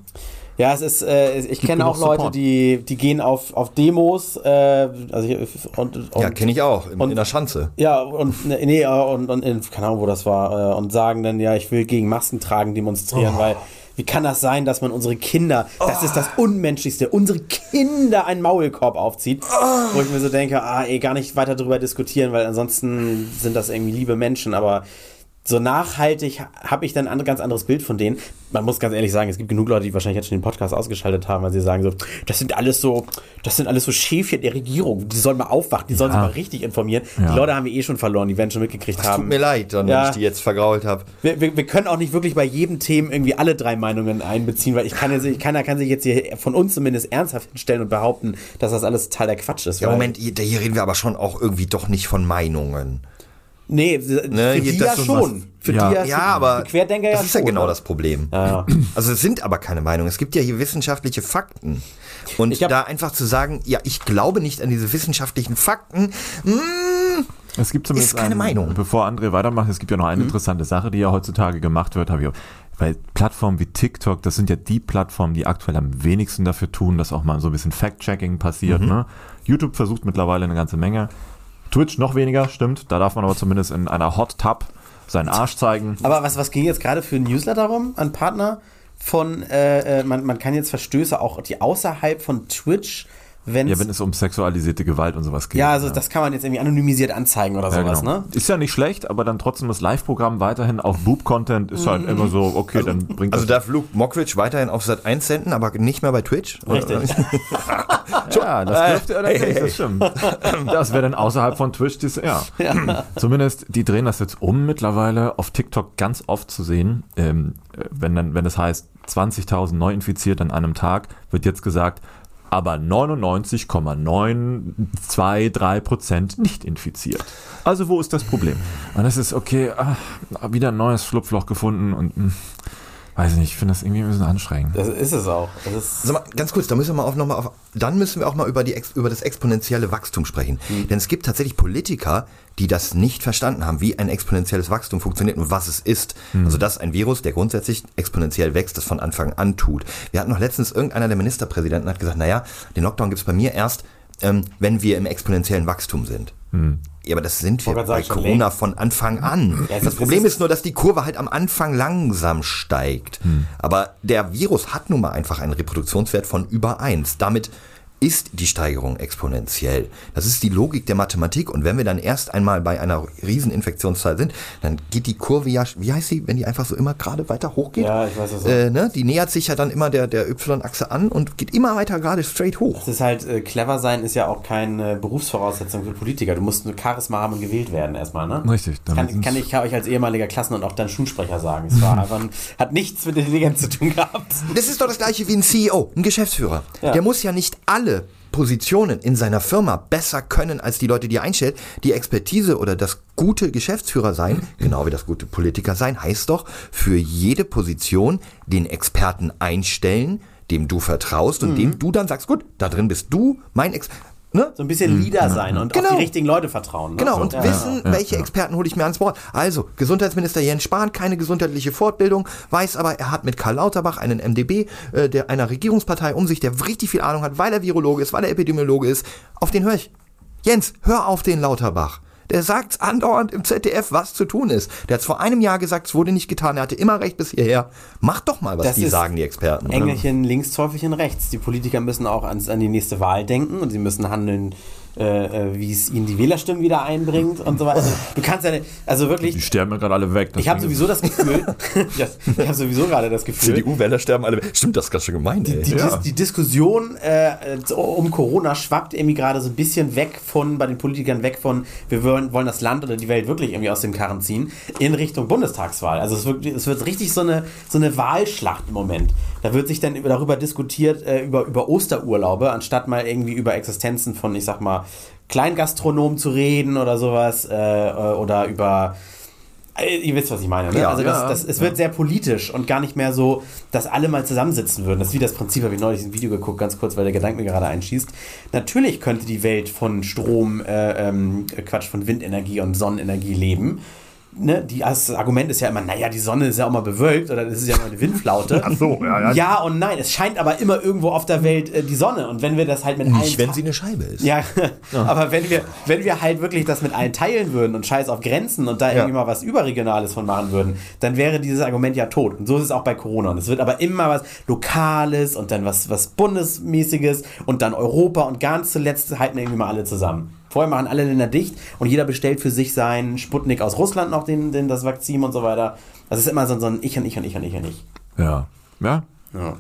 Ja, es ist, äh, ich kenne auch Leute, Support. die, die gehen auf, auf Demos, äh, also ich, und, und Ja, kenne ich auch, in, und- in der Schanze. Ja, und ne, nee, äh, und, und in, keine Ahnung, wo das war, äh, und sagen dann, ja, ich will gegen Masken tragen demonstrieren, weil wie kann das sein, dass man unsere Kinder, das ist das Unmenschlichste, unsere Kinder einen Maulkorb aufzieht, wo ich mir so denke, ah, ey, gar nicht weiter darüber diskutieren, weil ansonsten sind das irgendwie liebe Menschen, aber so nachhaltig habe ich dann ein ganz anderes Bild von denen. Man muss ganz ehrlich sagen, es gibt genug Leute, die wahrscheinlich jetzt schon den Podcast ausgeschaltet haben, weil sie sagen so, das sind alles so, das sind alles so Schäfchen der Regierung. Die sollen mal aufwachen, die sollen Ja. sich mal richtig informieren. Ja. Die Leute haben wir eh schon verloren, die werden schon mitgekriegt Es haben. tut mir leid, dann, Ja. wenn ich die jetzt vergrault habe. Wir, wir, wir können auch nicht wirklich bei jedem Thema irgendwie alle drei Meinungen einbeziehen, weil ich kann jetzt, keiner kann sich jetzt hier von uns zumindest ernsthaft hinstellen und behaupten, dass das alles total der Quatsch ist. Ja, Moment, hier, hier reden wir aber schon auch irgendwie doch nicht von Meinungen. Nee, für Ne, die das ja so schon. Für Ja. die Ja, für aber die Querdenker das ja ist ja schon, genau ne? das Problem. Ja, ja. Also es sind aber keine Meinungen. Es gibt ja hier wissenschaftliche Fakten. Und da einfach zu sagen, ja, ich glaube nicht an diese wissenschaftlichen Fakten, mm, Es gibt zumindest Ist keine einen- Meinung. Bevor André weitermacht, es gibt ja noch eine interessante Sache, die ja heutzutage gemacht wird, habe ich auch. Weil Plattformen wie TikTok, das sind ja die Plattformen, die aktuell am wenigsten dafür tun, dass auch mal so ein bisschen Fact-Checking passiert. Ne? YouTube versucht mittlerweile eine ganze Menge. Twitch noch weniger, stimmt. Da darf man aber zumindest in einer Hot Tub seinen Arsch zeigen. Aber was, was ging jetzt gerade für ein Newsletter rum an Partner von, äh, äh, man, man kann jetzt Verstöße auch, die außerhalb von Twitch wenn Ja, wenn es um sexualisierte Gewalt und sowas geht. ja, also das kann man jetzt irgendwie anonymisiert anzeigen oder Ja, sowas, genau. ne? Ist ja nicht schlecht, aber dann trotzdem das Live-Programm weiterhin auf Boob-Content ist halt immer so, okay, dann bringt Also das. darf Luke Mockridge weiterhin auf Sat 1 senden, aber nicht mehr bei Twitch? Richtig. <laughs> <laughs> Ja, das dürfte allerdings, das stimmt. Das wäre dann außerhalb von Twitch, dies, <laughs> ja. Zumindest, die drehen das jetzt um mittlerweile auf TikTok ganz oft zu sehen. Ähm, äh, wenn dann, wenn es heißt 20.000 Neuinfiziert an einem Tag, wird jetzt gesagt, aber 99,923 Prozent nicht infiziert. Also wo ist das Problem? Und das ist okay, ah, wieder ein neues Schlupfloch gefunden und hm, weiß nicht, ich finde das irgendwie ein bisschen anstrengend. Das ist es auch. Das ist Sag mal, ganz kurz, da müssen wir auch noch mal auf, dann müssen wir auch mal über, die, über das exponentielle Wachstum sprechen. Denn es gibt tatsächlich Politiker, die das nicht verstanden haben, wie ein exponentielles Wachstum funktioniert und was es ist. Also das ist ein Virus, der grundsätzlich exponentiell wächst, das von Anfang an tut. Wir hatten noch letztens irgendeiner der Ministerpräsidenten hat gesagt, naja, den Lockdown gibt es bei mir erst, ähm, wenn wir im exponentiellen Wachstum sind. Ja, aber das sind wir bei Corona längst. von Anfang an. Ja, das ist- Problem ist- ist nur, dass die Kurve halt am Anfang langsam steigt. Aber der Virus hat nun mal einfach einen Reproduktionswert von über 1. Damit ist die Steigerung exponentiell. Das ist die Logik der Mathematik. Und wenn wir dann erst einmal bei einer riesen Infektionszahl sind, dann geht die Kurve ja, wie heißt sie, wenn die einfach so immer gerade weiter hochgeht? Ja, ich weiß, du äh, ne? Die nähert sich ja dann immer der, der Y-Achse an und geht immer weiter gerade straight hoch. Es ist halt, äh, clever sein ist ja auch keine Berufsvoraussetzung für Politiker. Du musst nur Charisma haben und gewählt werden erstmal, ne? Richtig, damit Kann, kann ich euch als ehemaliger Klassen- und auch dann Schulsprecher sagen. Es war <laughs> einfach, ein- hat nichts mit Intelligenz zu tun gehabt. Das ist doch das gleiche wie ein CEO, ein Geschäftsführer. Ja. Der muss ja nicht alle Positionen in seiner Firma besser können als die Leute, die er einstellt. Die Expertise oder das gute Geschäftsführer sein, <laughs> genau wie das gute Politiker sein, heißt doch für jede Position den Experten einstellen, dem du vertraust und dem du dann sagst, gut, da drin bist du, mein Ex... Ne? So ein bisschen Leader sein und auf Genau. die richtigen Leute vertrauen. Ne? Genau, so. und ja. wissen, ja, welche ja. Experten hole ich mir ans Board. Also, Gesundheitsminister Jens Spahn, keine gesundheitliche Fortbildung, weiß aber, er hat mit Karl Lauterbach einen MDB äh, der einer Regierungspartei um sich, der richtig viel Ahnung hat, weil er Virologe ist, weil er Epidemiologe ist. Auf den höre ich. Jens, hör auf den Lauterbach. Der sagt andauernd im ZDF, was zu tun ist. Der hat vor einem Jahr gesagt, es wurde nicht getan. Er hatte immer recht bis hierher. Mach doch mal, was Das die sagen, die Experten. Engelchen links, Teufelchen rechts. Die Politiker müssen auch ans, an die nächste Wahl denken und sie müssen handeln, äh, äh, wie es ihnen die Wählerstimmen wieder einbringt und so weiter. Du kannst ja, nicht- also wirklich, Die sterben ja gerade alle weg. ich habe sowieso das Gefühl, <laughs> ja, ich habe sowieso gerade das Gefühl, CDU-Wähler sterben alle. Stimmt, das ist ganz schön gemeint, ey. die, Ja. Die Diskussion äh, so um Corona schwappt irgendwie gerade so ein bisschen weg von, bei den Politikern weg von, wir wollen, wollen das Land oder die Welt wirklich irgendwie aus dem Karren ziehen, in Richtung Bundestagswahl. Also es wird, es wird richtig so eine, so eine Wahlschlacht im Moment. Da wird sich dann über- darüber diskutiert, äh, über, über Osterurlaube, anstatt mal irgendwie über Existenzen von, ich sag mal, Kleingastronomen zu reden oder sowas, äh, äh, oder über äh, Ihr wisst, was ich meine. Ne? Ja, also das, ja, das, es wird sehr politisch und gar nicht mehr so, dass alle mal zusammensitzen würden. Das ist wie das Prinzip, habe ich neulich ein Video geguckt, ganz kurz, weil der Gedanke mir gerade einschießt. Natürlich könnte die Welt von Strom, äh, ähm, Quatsch, von Windenergie und Sonnenenergie leben. Ne, die, das Argument ist ja immer, naja, die Sonne ist ja auch mal bewölkt oder das ist ja mal eine Windflaute. <laughs> Ach so, ja, ja. Ja und nein, es scheint aber immer irgendwo auf der Welt äh, die Sonne. Und wenn wir das halt mit allen Nicht, wenn sie eine Scheibe ist. <laughs> ja, aber wenn wir, wenn wir halt wirklich das mit allen teilen würden und scheiß auf Grenzen und da irgendwie mal was Überregionales von machen würden, dann wäre dieses Argument ja tot. Und so ist es auch bei Corona. Und es wird aber immer was Lokales und dann was, was Bundesmäßiges und dann Europa und ganz zuletzt halten irgendwie mal alle zusammen. Vorher machen alle Länder dicht und jeder bestellt für sich seinen Sputnik aus Russland noch, den, den, das Vakzin und so weiter. Das ist immer so, so ein Ich und Ich und Ich und Ich und Ich. Ja. Ja? Ja.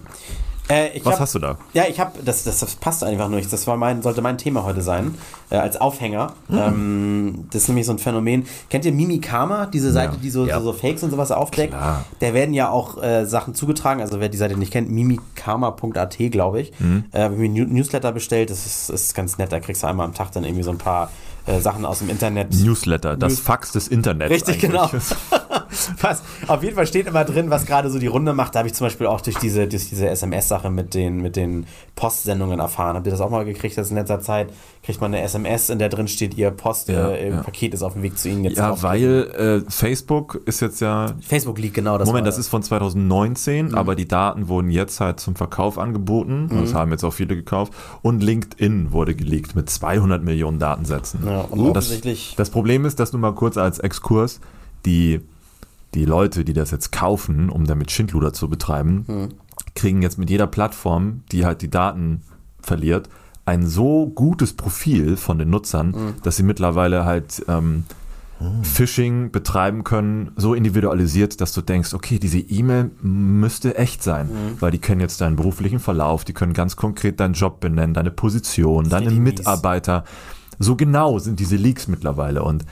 Äh, Was hab- hast du da? Ja, ich habe, das, das, das passt einfach nicht. Das war mein, sollte mein Thema heute sein, äh, als Aufhänger. Ähm, das ist nämlich so ein Phänomen. Kennt ihr Mimikama, diese Seite, die so, Ja. so, so Fakes und sowas aufdeckt? Klar. Da werden ja auch äh, Sachen zugetragen. Also wer die Seite nicht kennt, mimikama.at, glaube ich. Äh, hab ich mir ein New- Newsletter bestellt. Das ist, ist ganz nett. Da kriegst du einmal am Tag dann irgendwie so ein paar äh, Sachen aus dem Internet. Newsletter, das News- Fax des Internets. Richtig, eigentlich. genau. <laughs> <laughs> was, auf jeden Fall steht immer drin, was gerade so die Runde macht. Da habe ich zum Beispiel auch durch diese, durch diese SMS-Sache mit den, mit den Postsendungen erfahren. Habt ihr das auch mal gekriegt, dass in letzter Zeit kriegt man eine SMS, in der drin steht, ihr Postpaket Ja, äh, ist auf dem Weg zu Ihnen. Jetzt Ja, weil äh, Facebook ist jetzt ja Facebook liegt genau das. Moment, das ist von 2019, aber die Daten wurden jetzt halt zum Verkauf angeboten. Das haben jetzt auch viele gekauft. Und LinkedIn wurde geleakt mit 200 Millionen Datensätzen. Ja, und Und das, das Problem ist, dass nur mal kurz als Exkurs, die, die Leute, die das jetzt kaufen, um damit Schindluder zu betreiben, kriegen jetzt mit jeder Plattform, die halt die Daten verliert, ein so gutes Profil von den Nutzern, Mhm. dass sie mittlerweile halt ähm, Phishing betreiben können, so individualisiert, dass du denkst, okay, diese E-Mail müsste echt sein, Mhm. weil die kennen jetzt deinen beruflichen Verlauf, die können ganz konkret deinen Job benennen, deine Position, deine richtig mies. Mitarbeiter. So genau sind diese Leaks mittlerweile und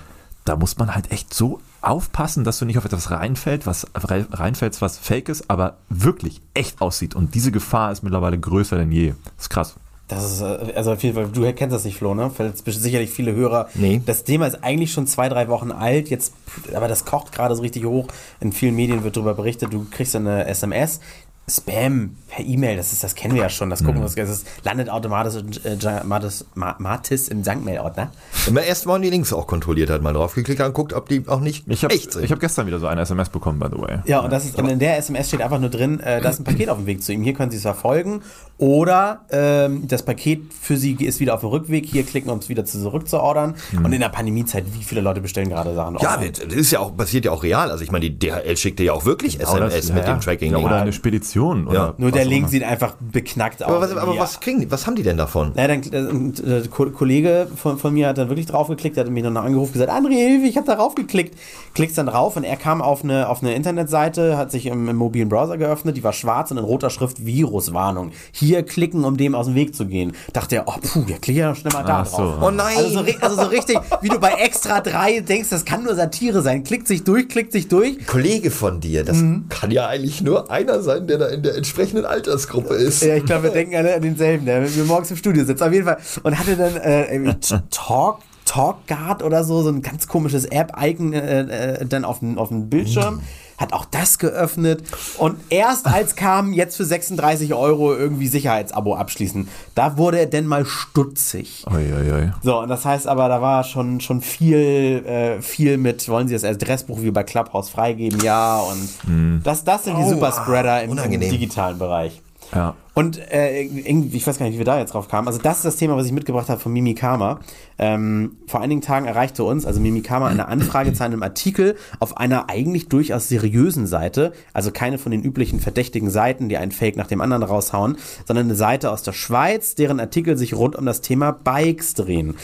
da muss man halt echt so aufpassen, dass du nicht auf etwas reinfällt, was reinfällst, was fake ist, aber wirklich echt aussieht. Und diese Gefahr ist mittlerweile größer denn je. Das ist krass. Das ist, äh, also auf jeden Fall, du kennst das nicht, Flo, ne? Vielleicht sicherlich viele Hörer. Nee. Das Thema ist eigentlich schon zwei, drei Wochen alt, jetzt, aber das kocht gerade so richtig hoch. In vielen Medien wird darüber berichtet, du kriegst eine SMS. Spam per E-Mail, das ist, das kennen wir ja schon. Das gucken wir uns, das landet automatisch äh, Matis, Ma- Matis im Sankmail-Ordner. Immer erst mal die Links auch kontrolliert hat, mal draufgeklickt und guckt, ob die auch nicht Ich habe echt sind. ich hab gestern wieder so eine SMS bekommen, by the way. Ja, und, das ist, und in der SMS steht einfach nur drin, äh, da ist ein Paket auf dem Weg zu ihm. Hier können Sie es verfolgen. Oder ähm, das Paket für Sie ist wieder auf dem Rückweg. Hier klicken, um es wieder zurückzuordern. Und in der Pandemiezeit, wie viele Leute bestellen gerade Sachen ja, online? das ist ja auch, passiert ja auch real. Also ich meine, die DHL schickte ja auch wirklich Oder SMS das- mit ja, dem Tracking. Ja, oder eine Spedition. Oder Nur was der Link sieht einfach beknackt aus. aber was, aber Irgendwie. was kriegen die, was haben die denn davon? Naja, dann, äh, und, äh, Ko- Kollege von, von mir hat dann wirklich draufgeklickt, der hat mich noch angerufen gesagt, André, Hilfe, ich habe da draufgeklickt. Klickst dann drauf und er kam auf eine, auf eine Internetseite, hat sich im, im mobilen Browser geöffnet, die war schwarz und in roter Schrift Viruswarnung. Hier klicken, um dem aus dem Weg zu gehen. Dachte er, oh puh, der klickt ja noch schnell mal da Ach so. drauf. Oh nein! Also so, also so richtig, wie du bei Extra 3 denkst, das kann nur Satire sein. Klickt sich durch, klickt sich durch. Kollege von dir, das Mhm. kann ja eigentlich nur einer sein, der da in der entsprechenden Altersgruppe ist. Ja, ich glaube, wir denken alle an denselben, der mit mir morgens im Studio sitzt. Auf jeden Fall. Und hatte dann äh, Talk, TalkGuard oder so, so ein ganz komisches App-Icon äh, äh, dann auf dem Bildschirm. Hat auch das geöffnet. Und erst als kam, jetzt für 36 Euro irgendwie Sicherheitsabo abschließen, da wurde er denn mal stutzig. Oi, oi, oi. So, und das heißt aber, da war schon, schon viel, äh, viel mit, wollen Sie das Adressbuch wie bei Clubhouse freigeben? Ja, und das, das sind die Oh, Superspreader im, im digitalen Bereich. Ja. Und äh, irgendwie, ich weiß gar nicht, wie wir da jetzt drauf kamen. Also das ist das Thema, was ich mitgebracht habe von Mimikama. Ähm, vor einigen Tagen erreichte uns, also Mimikama, eine Anfrage zu einem Artikel auf einer eigentlich durchaus seriösen Seite, also keine von den üblichen verdächtigen Seiten, die einen Fake nach dem anderen raushauen, sondern eine Seite aus der Schweiz, deren Artikel sich rund um das Thema Bikes drehen.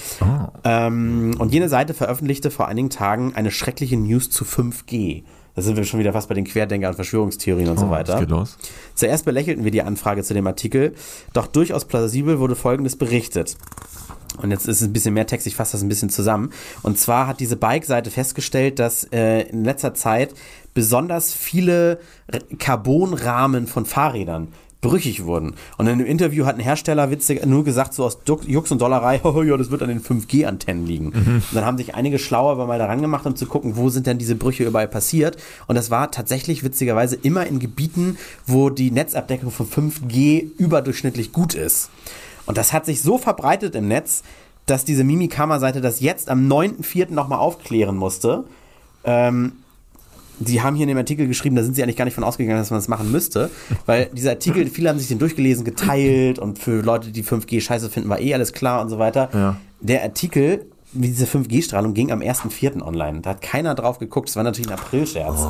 Ähm, und jene Seite veröffentlichte vor einigen Tagen eine schreckliche News zu 5G. Da sind wir schon wieder fast bei den Querdenker- und Verschwörungstheorien und so Oh, weiter. Geht los? Zuerst belächelten wir die Anfrage zu dem Artikel, doch durchaus plausibel wurde Folgendes berichtet. Und jetzt ist es ein bisschen mehr Text, ich fasse das ein bisschen zusammen. Und zwar hat diese Bike-Seite festgestellt, dass äh, in letzter Zeit besonders viele Carbonrahmen von Fahrrädern brüchig wurden. Und in einem Interview hat ein Hersteller witzig nur gesagt, so aus Jux und Dollerei, <laughs> oh, ja, das wird an den 5G-Antennen liegen. Und dann haben sich einige schlauer aber mal daran gemacht, um zu gucken, wo sind denn diese Brüche überall passiert. Und das war tatsächlich witzigerweise immer in Gebieten, wo die Netzabdeckung von 5G überdurchschnittlich gut ist. Und das hat sich so verbreitet im Netz, dass diese Mimikama-Seite das jetzt am 9.4. nochmal aufklären musste. Ähm, die haben hier in dem Artikel geschrieben, da sind sie eigentlich gar nicht von ausgegangen, dass man das machen müsste, weil dieser Artikel, <laughs> viele haben sich den durchgelesen, geteilt und für Leute, die 5G scheiße finden, war eh alles klar und so weiter. Ja. Der Artikel, diese 5G-Strahlung, ging am 1.4. online. Da hat keiner drauf geguckt, das war natürlich ein Aprilscherz.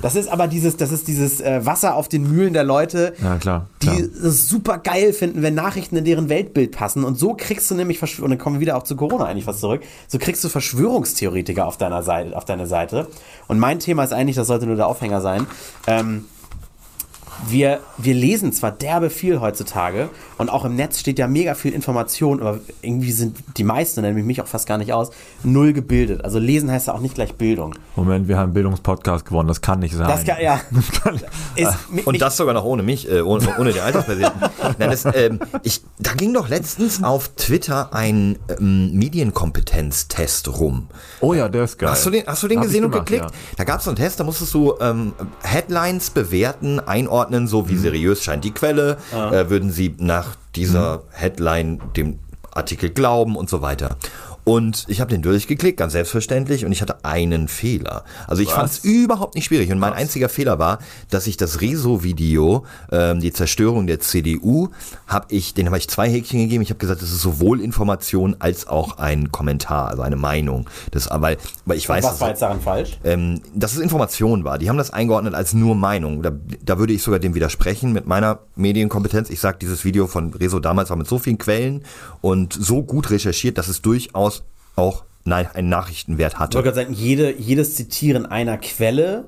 Das ist aber dieses, das ist dieses äh, Wasser auf den Mühlen der Leute, Ja, klar, die klar. es super geil finden, wenn Nachrichten in deren Weltbild passen. Und so kriegst du nämlich, Verschw- und dann kommen wir wieder auch zu Corona eigentlich was zurück, so kriegst du Verschwörungstheoretiker auf deiner Seite, auf deine Seite. Und mein Thema ist eigentlich, das sollte nur der Aufhänger sein, ähm, wir, wir lesen zwar derbe viel heutzutage und auch im Netz steht ja mega viel Information, aber irgendwie sind die meisten, nämlich mich auch fast gar nicht aus, null gebildet. Also lesen heißt ja auch nicht gleich Bildung. Moment, wir haben einen Bildungspodcast gewonnen. Das kann nicht sein. Das kann, ja. <laughs> Ist, Und das sogar noch ohne mich, äh, ohne, ohne den Alterspräsidenten. <laughs> Nein, das, ähm, ich, da ging doch letztens auf Twitter ein ähm, Medienkompetenztest rum. oh ja, der ist geil. Hast du den, hast du den Hab gesehen und gemacht, geklickt? ja. Da gab es so einen Test, da musstest du ähm, Headlines bewerten, einordnen, so wie Mhm. seriös scheint die Quelle, äh, würden sie nach dieser Headline dem Artikel glauben und so weiter. Und ich habe den durchgeklickt, ganz selbstverständlich, und ich hatte einen Fehler. Also ich fand es überhaupt nicht schwierig. Und mein einziger Fehler war, dass ich das Rezo-Video, ähm, die Zerstörung der CDU, habe ich, den habe ich zwei Häkchen gegeben. Ich habe gesagt, das ist sowohl Information als auch ein Kommentar, also eine Meinung. Das, weil, weil ich weiß, Was dass- war jetzt daran falsch? ähm, dass es Information war. Die haben das eingeordnet als nur Meinung. Da, da würde ich sogar dem widersprechen mit meiner Medienkompetenz. Ich sage, dieses Video von Rezo damals war mit so vielen Quellen und so gut recherchiert, dass es durchaus auch nein, einen Nachrichtenwert Ich hatte. wollte gerade sagen, jede, jedes Zitieren einer Quelle,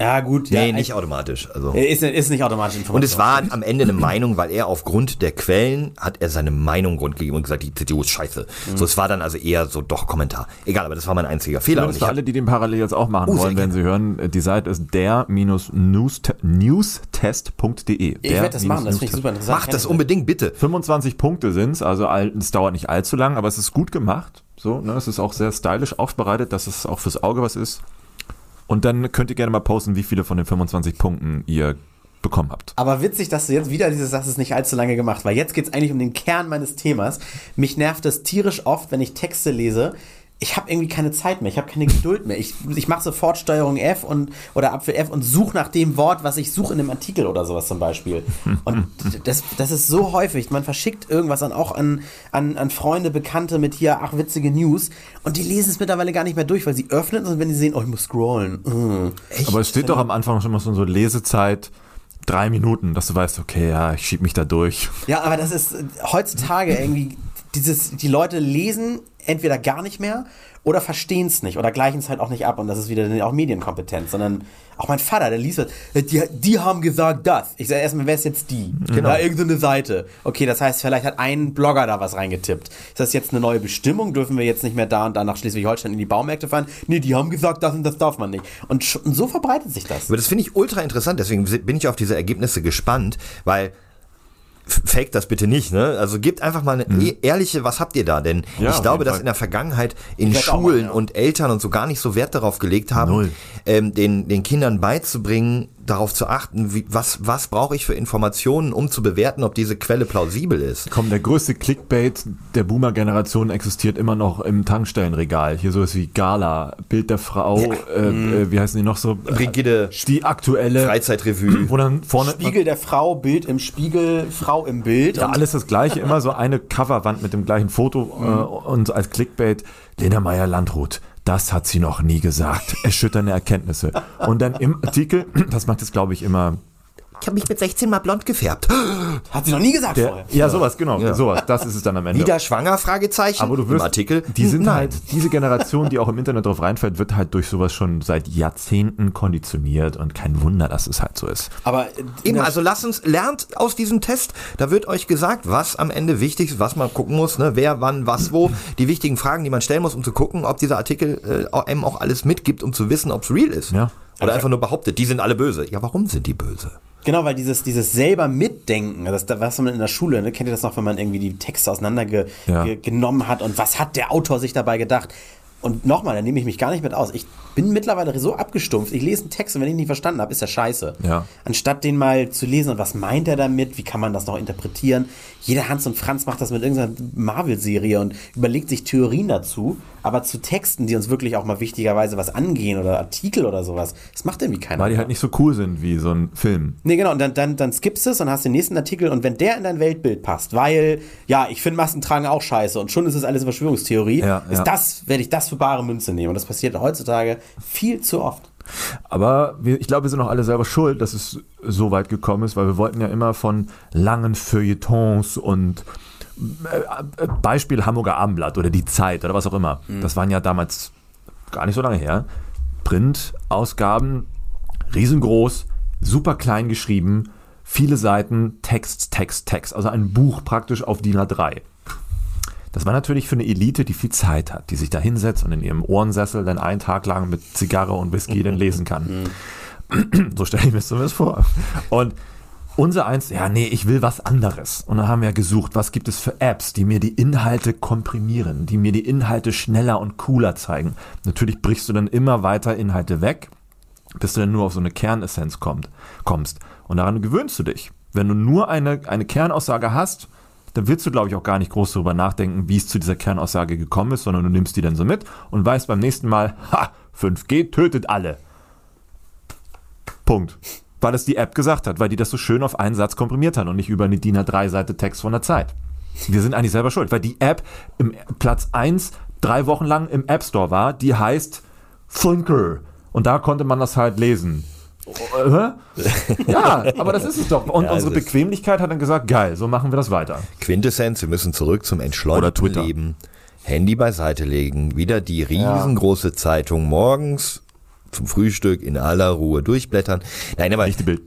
ja gut, ja, Nee, nicht automatisch. Also. äh, ist, ist nicht automatisch Information. Und es war am Ende eine Meinung, weil er aufgrund der Quellen hat er seine Meinung grundgegeben und gesagt, die CDU ist scheiße. Mhm. So, es war dann also eher so doch Kommentar. Egal, aber das war mein einziger Fehler. Und ich für alle, die den parallel jetzt auch machen Oh, wollen, wenn gerne. sie hören, äh, die Seite ist der-newstest.de. ich werde das machen, das finde ich super interessant. mach das unbedingt bitte. 25 Punkte sind's, also all- es dauert nicht allzu lang, aber es ist gut gemacht. So, ne, es ist auch sehr stylisch aufbereitet, dass es auch fürs Auge was ist. Und dann könnt ihr gerne mal posten, wie viele von den 25 Punkten ihr bekommen habt. Aber witzig, dass du jetzt wieder dieses sagst, es nicht allzu lange gemacht, weil jetzt geht es eigentlich um den Kern meines Themas. Mich nervt es tierisch oft, wenn ich Texte lese. Ich habe irgendwie keine Zeit mehr, ich habe keine Geduld mehr. Ich, ich mache sofort Steuerung F und oder Apfel F und suche nach dem Wort, was ich suche in einem Artikel oder sowas zum Beispiel. Und <laughs> das, das ist so häufig. Man verschickt irgendwas dann auch an, an, an Freunde, Bekannte mit hier, ach, witzige News. Und die lesen es mittlerweile gar nicht mehr durch, weil sie öffnen und wenn sie sehen, oh, ich muss scrollen. Mm. Aber es steht doch am Anfang schon mal so so Lesezeit, drei Minuten, dass du weißt, okay, ja, ich schieb mich da durch. Ja, aber das ist äh, heutzutage <laughs> irgendwie dieses, die Leute lesen entweder gar nicht mehr oder verstehen es nicht oder gleichen es halt auch nicht ab und das ist wieder auch Medienkompetenz, sondern auch mein Vater, der liest, was, äh, die, die haben gesagt das. Ich sage erstmal, wer ist jetzt die? Genau. Da irgendeine Seite. Okay, das heißt, vielleicht hat ein Blogger da was reingetippt. Ist das jetzt eine neue Bestimmung? Dürfen wir jetzt nicht mehr da und da nach Schleswig-Holstein in die Baumärkte fahren? Nee, die haben gesagt, das und das darf man nicht. Und, so verbreitet sich das. Aber das finde ich ultra interessant, deswegen bin ich auf diese Ergebnisse gespannt, weil fake das bitte nicht, ne? Also gebt einfach mal eine e- ehrliche, was habt ihr da? Denn Ja, ich glaube, dass in der Vergangenheit in auch Schulen machen, ja. und Eltern und so gar nicht so Wert darauf gelegt haben, ähm, den, den Kindern beizubringen, darauf zu achten, wie, was, was brauche ich für Informationen, um zu bewerten, ob diese Quelle plausibel ist. Komm, der größte Clickbait der Boomer-Generation existiert immer noch im Tankstellenregal. Hier sowas wie Gala, Bild der Frau, äh, äh, wie heißen die noch so? Brigitte, Die aktuelle, Freizeitrevue. <clears throat> wo dann vorne Spiegel der Frau, Bild im Spiegel, Frau im Bild. Ja, alles das gleiche, immer so eine Coverwand mit dem gleichen Foto äh, und als Clickbait Lena Meyer-Landrut. Das hat sie noch nie gesagt. Erschütternde Erkenntnisse. Und dann im Artikel, <clears throat> das macht es glaube ich immer Ich habe mich mit 16 mal blond gefärbt. <gasps> Hat sie noch nie gesagt der, vorher. ja sowas genau, Ja. sowas. Das ist es dann am Ende. Wieder schwanger? Fragezeichen. Aber du Im wirst, Artikel. die sind Nein. halt, diese Generation, die auch im Internet drauf reinfällt, wird halt durch sowas schon seit Jahrzehnten konditioniert und kein Wunder, dass es halt so ist. Aber äh, Eben, also lasst uns, lernt aus diesem Test. Da wird euch gesagt, was am Ende wichtig ist, was man gucken muss, ne? wer, wann, was, wo. Die wichtigen Fragen, die man stellen muss, um zu gucken, ob dieser Artikel äh, einem auch alles mitgibt, um zu wissen, ob es real ist. Ja. Oder einfach nur behauptet, die sind alle böse. Ja, warum sind die böse? Genau, weil dieses, dieses selber Mitdenken, das, was man in der Schule, ne, kennt ihr das noch, wenn man irgendwie die Texte auseinandergenommen Ja. hat und was hat der Autor sich dabei gedacht? Und nochmal, da nehme ich mich gar nicht mit aus. Ich bin mittlerweile so abgestumpft. Ich lese einen Text und wenn ich ihn nicht verstanden habe, ist der scheiße. Ja. Anstatt den mal zu lesen und was meint er damit, wie kann man das noch interpretieren. Jeder Hans und Franz macht das mit irgendeiner Marvel-Serie und überlegt sich Theorien dazu. Aber zu Texten, die uns wirklich auch mal wichtigerweise was angehen oder Artikel oder sowas, das macht irgendwie keiner. Weil die halt nicht so cool sind wie so ein Film. Nee, genau, und dann, dann, dann skippst du es und hast den nächsten Artikel und wenn der in dein Weltbild passt, weil, ja, ich finde Massentragen auch scheiße und schon ist es alles Verschwörungstheorie, Ja, ist ja. das, werde ich das für bare Münze nehmen. Und das passiert heutzutage viel zu oft. Aber wir, ich glaube, wir sind auch alle selber schuld, dass es so weit gekommen ist, weil wir wollten ja immer von langen Feuilletons und Beispiel Hamburger Abendblatt oder die Zeit oder was auch immer. Das waren ja damals gar nicht so lange her. Print-Ausgaben, riesengroß, super klein geschrieben, viele Seiten, Text, Text, Text. Also ein Buch praktisch auf DIN A3. Das war natürlich für eine Elite, die viel Zeit hat, die sich da hinsetzt und in ihrem Ohrensessel dann einen Tag lang mit Zigarre und Whisky dann lesen kann. so stelle ich mir das zumindest vor. Und unser eins, ja, nee, ich will was anderes. Und dann haben wir gesucht, was gibt es für Apps, die mir die Inhalte komprimieren, die mir die Inhalte schneller und cooler zeigen. Natürlich brichst du dann immer weiter Inhalte weg, bis du dann nur auf so eine Kernessenz kommt, kommst. Und daran gewöhnst du dich. Wenn du nur eine, eine Kernaussage hast, dann willst du, glaube ich, auch gar nicht groß darüber nachdenken, wie es zu dieser Kernaussage gekommen ist, sondern du nimmst die dann so mit und weißt beim nächsten Mal, ha, 5G tötet alle. Punkt. Weil es die App gesagt hat, weil die das so schön auf einen Satz komprimiert hat und nicht über eine DIN A3-Seite Text von der Zeit. Wir sind eigentlich selber schuld, weil die App im Platz 1 drei Wochen lang im App Store war, die heißt Funker. Und da konnte man das halt lesen. Äh, <laughs> ja, aber das ist es doch. Und Ja, unsere Bequemlichkeit hat dann gesagt, geil, so machen wir das weiter. Quintessenz, wir müssen zurück zum entschleunigten. Leben. Handy beiseite legen, wieder die riesengroße Zeitung morgens zum Frühstück in aller Ruhe durchblättern. Nein, aber Nicht die Bild.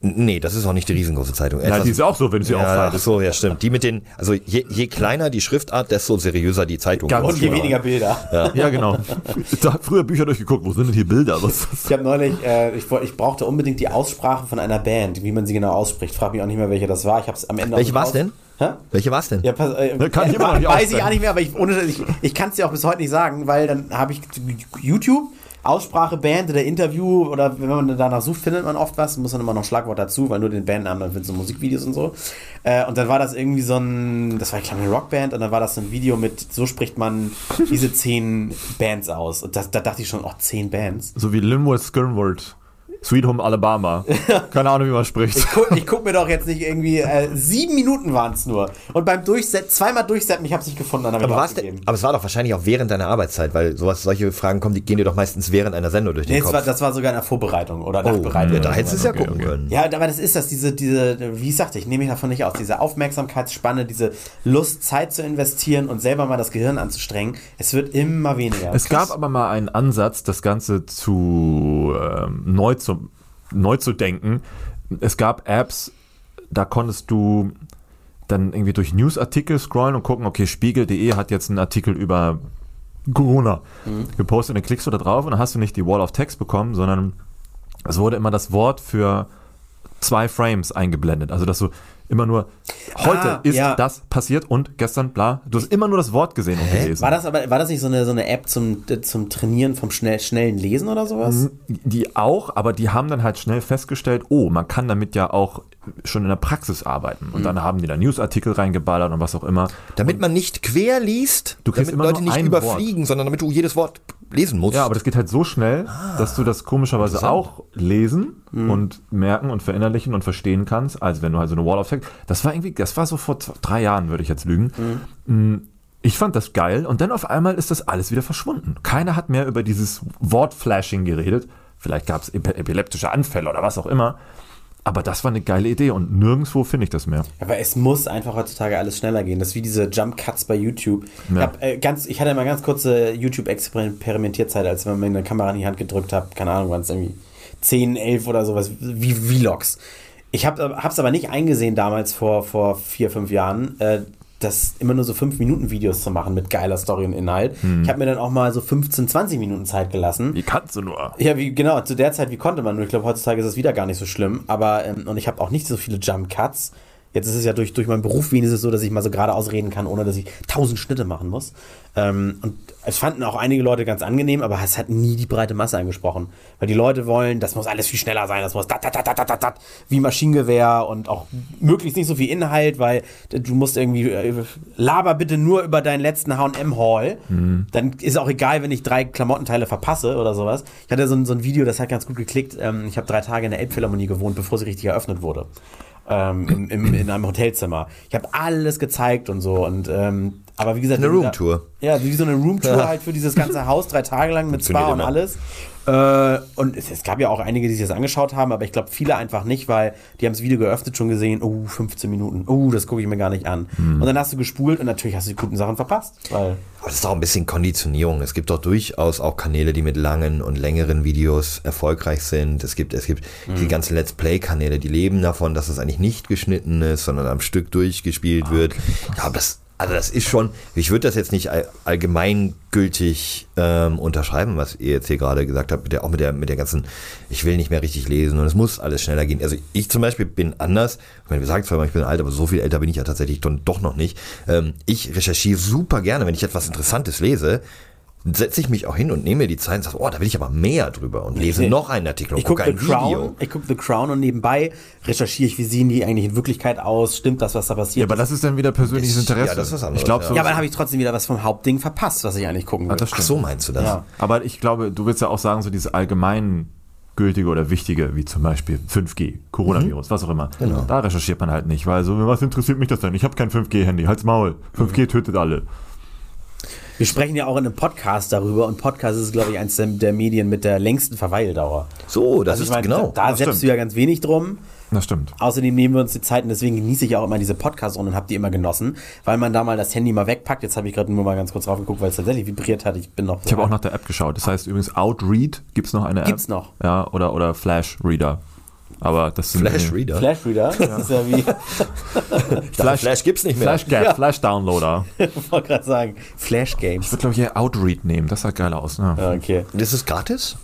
nee, das ist auch nicht die riesengroße Zeitung. Ja, Etwas- die ist ja auch so, wenn du sie ja, ach aufhaltest. so, ja, stimmt. Die mit den, also je, je kleiner die Schriftart, desto seriöser die Zeitung. Ganz Und je genau. weniger Bilder. Ja, genau. Da hat früher Bücher durchgeguckt, wo sind denn hier Bilder? Was, Ich habe neulich, äh, ich, ich brauchte unbedingt die Aussprache von einer Band, wie man sie genau ausspricht. Frag mich auch nicht mehr, welche das war. Ich habe es am Ende. auch Welche war's aus- denn? Hä? Welche war's denn? Ja, pass, äh, Ne, kann ich immer noch nicht <laughs> Weiß ich auch nicht mehr, aber ich, ohne, ich, ich kann es dir auch bis heute nicht sagen, weil dann habe ich YouTube, Aussprache, Band oder Interview oder wenn man danach sucht, findet man oft was, muss dann immer noch Schlagwort dazu, weil nur den Bandnamen, dann findest du Musikvideos und so. Äh, und dann war das irgendwie so ein, das war ich glaube eine Rockband und dann war das so ein Video mit, so spricht man diese zehn Bands aus. Und das, da dachte ich schon, oh, zehn Bands. so wie Linwood Skirnwood. Sweet Home Alabama. <laughs> Keine Ahnung, wie man spricht. Ich guck, ich guck mir doch jetzt nicht irgendwie, äh, sieben Minuten waren es nur. Und beim Durchsetzen, zweimal durchsetzen, ich habe es nicht gefunden, dann habe ich aber, denn, aber es war doch wahrscheinlich auch während deiner Arbeitszeit, weil sowas, solche Fragen kommen, die gehen dir doch meistens während einer Sendung durch den Nee, das Kopf. war, das war sogar in der Vorbereitung oder oh, Nachbereitung. ja, da hättest du es ja Okay, gucken okay. können. Ja, aber das ist das, diese, diese, wie ich sagte, ich nehme mich davon nicht aus, diese Aufmerksamkeitsspanne, diese Lust, Zeit zu investieren und selber mal das Gehirn anzustrengen, es wird immer weniger. Es gab aber mal einen Ansatz, das Ganze zu ähm, neu zu neu zu denken. Es gab Apps, da konntest du dann irgendwie durch Newsartikel scrollen und gucken, okay, spiegel.de hat jetzt einen Artikel über Corona gepostet, dann klickst du da drauf und dann hast du nicht die Wall of Text bekommen, sondern es wurde immer das Wort für zwei Frames eingeblendet. Also dass du immer nur heute Ah, ist ja. das passiert und gestern bla. Du hast immer nur das Wort gesehen und gelesen. war das aber, war das nicht so eine, so eine App zum, zum Trainieren vom schnell, schnellen Lesen oder sowas? Die auch, aber die haben dann halt schnell festgestellt, oh, man kann damit ja auch schon in der Praxis arbeiten. Und dann haben die da Newsartikel reingeballert und was auch immer. Damit man nicht quer liest, Du damit immer Leute nicht überfliegen, sondern damit du jedes Wort lesen musst. Ja, aber das geht halt so schnell, dass du das komischerweise auch lesen und merken und verinnerlichen und verstehen kannst, als wenn du halt so eine Wall of Text. Das war irgendwie, das war so vor zwei, drei Jahren, würde ich jetzt lügen. Mm, Ich fand das geil und dann auf einmal ist das alles wieder verschwunden. Keiner hat mehr über dieses Wortflashing geredet. Vielleicht gab es epileptische Anfälle oder was auch immer. Aber das war eine geile Idee und nirgendwo finde ich das mehr. Aber es muss einfach heutzutage alles schneller gehen. Das ist wie diese Jump Cuts bei YouTube. Ich, Ja. hab, äh, ganz, ich hatte mal ganz kurze YouTube-Experimentierzeit, als wenn man mir eine Kamera in die Hand gedrückt hat. Keine Ahnung, wann es irgendwie 10, 11 oder sowas, wie Vlogs. Ich habe es aber nicht eingesehen damals vor, vor vier, fünf Jahren, äh, das immer nur so 5-Minuten-Videos zu machen mit geiler Story und Inhalt. Ich habe mir dann auch mal so 15, 20 Minuten Zeit gelassen. Wie kannst du nur? Ja, wie, genau, zu der Zeit, wie konnte man nur? Ich glaube, heutzutage ist es wieder gar nicht so schlimm. Aber, ähm, und ich habe auch nicht so viele Jump Cuts. Jetzt ist es ja durch, durch meinen Beruf wenigstens so, dass ich mal so geradeaus reden kann, ohne dass ich tausend Schnitte machen muss. Ähm, und es fanden auch einige Leute ganz angenehm, aber es hat nie die breite Masse angesprochen. Weil die Leute wollen, das muss alles viel schneller sein, das muss dat, dat, dat, dat, dat, dat, wie Maschinengewehr und auch möglichst nicht so viel Inhalt, weil du musst irgendwie, äh, laber bitte nur über deinen letzten H&M-Haul. Dann ist auch egal, wenn ich drei Klamottenteile verpasse oder sowas. Ich hatte so ein, so ein Video, das hat ganz gut geklickt. Ähm, ich habe drei Tage in der Elbphilharmonie gewohnt, bevor sie richtig eröffnet wurde. Ähm, im, im, in einem Hotelzimmer. Ich habe alles gezeigt und so. Und, ähm, aber wie gesagt, Eine Roomtour. Ja, wie so eine Roomtour halt für dieses ganze Haus, drei Tage lang mit Spa und alles. Äh, und es, es gab ja auch einige, die sich das angeschaut haben, aber ich glaube viele einfach nicht, weil die haben das Video geöffnet, schon gesehen, oh, 15 Minuten, oh, das gucke ich mir gar nicht an. Hm. Und dann hast du gespult und natürlich hast du die guten Sachen verpasst. Weil Aber das ist auch ein bisschen Konditionierung. Es gibt doch durchaus auch Kanäle, die mit langen und längeren Videos erfolgreich sind. Es gibt, es gibt die ganzen Let's Play-Kanäle, die leben davon, dass es eigentlich nicht geschnitten ist, sondern am Stück durchgespielt wird. Ja, aber das, also das ist schon, ich würde das jetzt nicht all, allgemeingültig ähm, unterschreiben, was ihr jetzt hier gerade gesagt habt, mit der, auch mit der, mit der ganzen, ich will nicht mehr richtig lesen und es muss alles schneller gehen. Also ich zum Beispiel bin anders, ich meine, wir sagen zwar immer, ich bin alt, aber so viel älter bin ich ja tatsächlich doch noch nicht. Ähm, ich recherchiere super gerne, wenn ich etwas Interessantes lese, setze ich mich auch hin und nehme mir die Zeit und sage, oh, da will ich aber mehr drüber und lese Nee. noch einen Artikel und Ich gucke The ein Video. Crown, ich gucke The Crown und nebenbei recherchiere ich, wie sehen die eigentlich in Wirklichkeit aus, stimmt das, was da passiert Ja, aber das ist dann wieder persönliches Ist- Interesse. ja, das ist was anderes, ich glaube, ja. so, ja, aber dann habe ich trotzdem wieder was vom Hauptding verpasst, was ich eigentlich gucken will. Ah, das Ach stimmt. so, meinst du das? Ja. Aber ich glaube, du willst ja auch sagen, so dieses allgemeingültige oder wichtige, wie zum Beispiel 5G, Coronavirus, was auch immer. Genau. Da recherchiert man halt nicht, weil so, was interessiert mich das denn? Ich habe kein 5G-Handy, halt's Maul. 5G tötet alle. Wir sprechen ja auch in einem Podcast darüber und Podcast ist, glaube ich, eins der, Medien mit der längsten Verweildauer. So, das Also ist meine, genau. da, da setzt du ja ganz wenig drum. Das stimmt. Außerdem nehmen wir uns die Zeit und deswegen genieße ich auch immer diese Podcast-Runde und habe die immer genossen, weil man da mal das Handy mal wegpackt. Jetzt habe ich gerade nur mal ganz kurz drauf geguckt, weil es tatsächlich vibriert hat. Ich bin noch. Ich habe auch nach der App geschaut. Das heißt übrigens Outread, gibt's noch eine App? Gibt's noch. Ja, oder, oder Flash Reader. Aber das sind Flash Reader. Flash Reader. Das ist ja wie, <laughs> Flash, Flash gibt's nicht mehr. Flash Gap, Flash Downloader. <laughs> ich wollte gerade sagen, Flash Ich Games. würde glaube ich eher Outread nehmen. Das sah geil aus. Ne? Ja, Okay. Das ist gratis?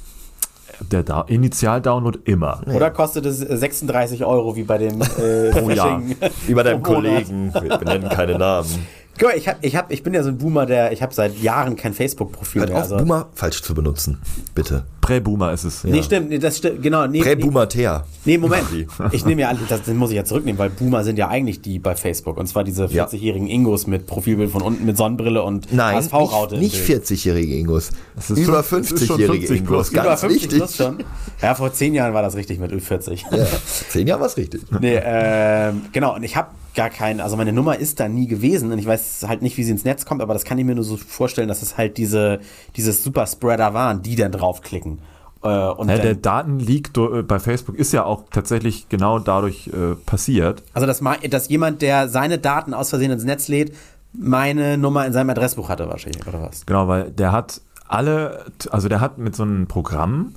Der da Initial-Download immer. Oder kostet es 36 Euro wie bei dem äh, Pro Jahr. Phishing Wie bei deinem? <laughs> Kollegen. Wir benennen keine Namen. Guck mal, ich, hab, ich, hab, ich bin ja so ein Boomer, der ich habe seit Jahren kein Facebook-Profil Hört mehr. auf, Also, Boomer falsch zu benutzen. Bitte. Prä-Boomer ist es. Nee, stimmt, nee, das stimmt, genau. Nee, nee, Prä-Boomer-Ter. nee, Moment. <laughs> Ich nehme ja, alle- das den muss ich ja zurücknehmen, weil Boomer sind ja eigentlich die bei Facebook. Und zwar diese Ja. 40-jährigen Ingos mit Profilbild von unten mit Sonnenbrille und im nicht, nicht Bild. 40-jährige Ingos. ist Über schon- es ist schon 50-jährige 50 Ingos. Über Ganz 50 wichtig. plus schon. Ja, vor zehn Jahren war das richtig mit Ü40. Ja, zehn Jahre war's richtig. Nee, ähm, genau, und ich habe gar keinen, also meine Nummer ist da nie gewesen und ich weiß halt nicht, wie sie ins Netz kommt, aber das kann ich mir nur so vorstellen, dass es halt diese, dieses Superspreader waren, die dann draufklicken. Äh, und Ja, dann, der Datenleak äh, bei Facebook ist ja auch tatsächlich genau dadurch äh, passiert. also dass, dass jemand, der seine Daten aus Versehen ins Netz lädt, meine Nummer in seinem Adressbuch hatte wahrscheinlich, oder was? Genau, weil der hat alle, also der hat mit so einem Programm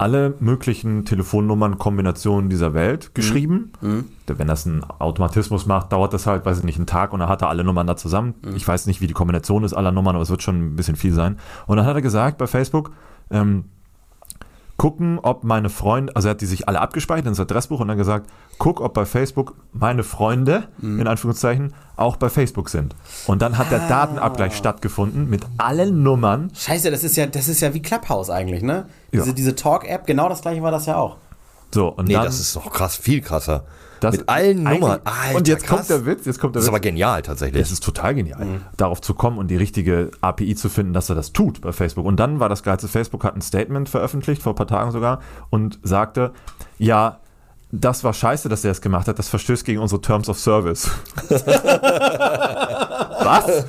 alle möglichen Telefonnummern, Kombinationen dieser Welt geschrieben. Der- Wenn das ein Automatismus macht, dauert das halt, weiß ich nicht, einen Tag und dann hat er alle Nummern da zusammen. Ich weiß nicht, wie die Kombination ist aller Nummern, aber es wird schon ein bisschen viel sein. Und dann hat er gesagt bei Facebook, ähm, gucken, ob meine Freunde, also er hat die sich alle abgespeichert ins Adressbuch und dann gesagt, guck, ob bei Facebook meine Freunde, in Anführungszeichen, auch bei Facebook sind. Und dann hat der Datenabgleich stattgefunden mit allen Nummern. Scheiße, das ist ja, das ist ja wie Clubhouse eigentlich, ne? Ja. Diese, diese Talk-App, genau das gleiche war das ja auch. So, und Nee, dann, das ist noch krass, viel krasser. Das Mit allen Nummern. Alter, und jetzt krass. kommt der Witz, jetzt kommt der Das ist Witz. aber genial tatsächlich. Es ist total genial, darauf zu kommen und die richtige API zu finden, dass er das tut bei Facebook. Und dann war das Geilste, Facebook hat ein Statement veröffentlicht, vor ein paar Tagen sogar, und sagte, ja, das war scheiße, dass er es gemacht hat, das verstößt gegen unsere Terms of Service. <laughs> Was?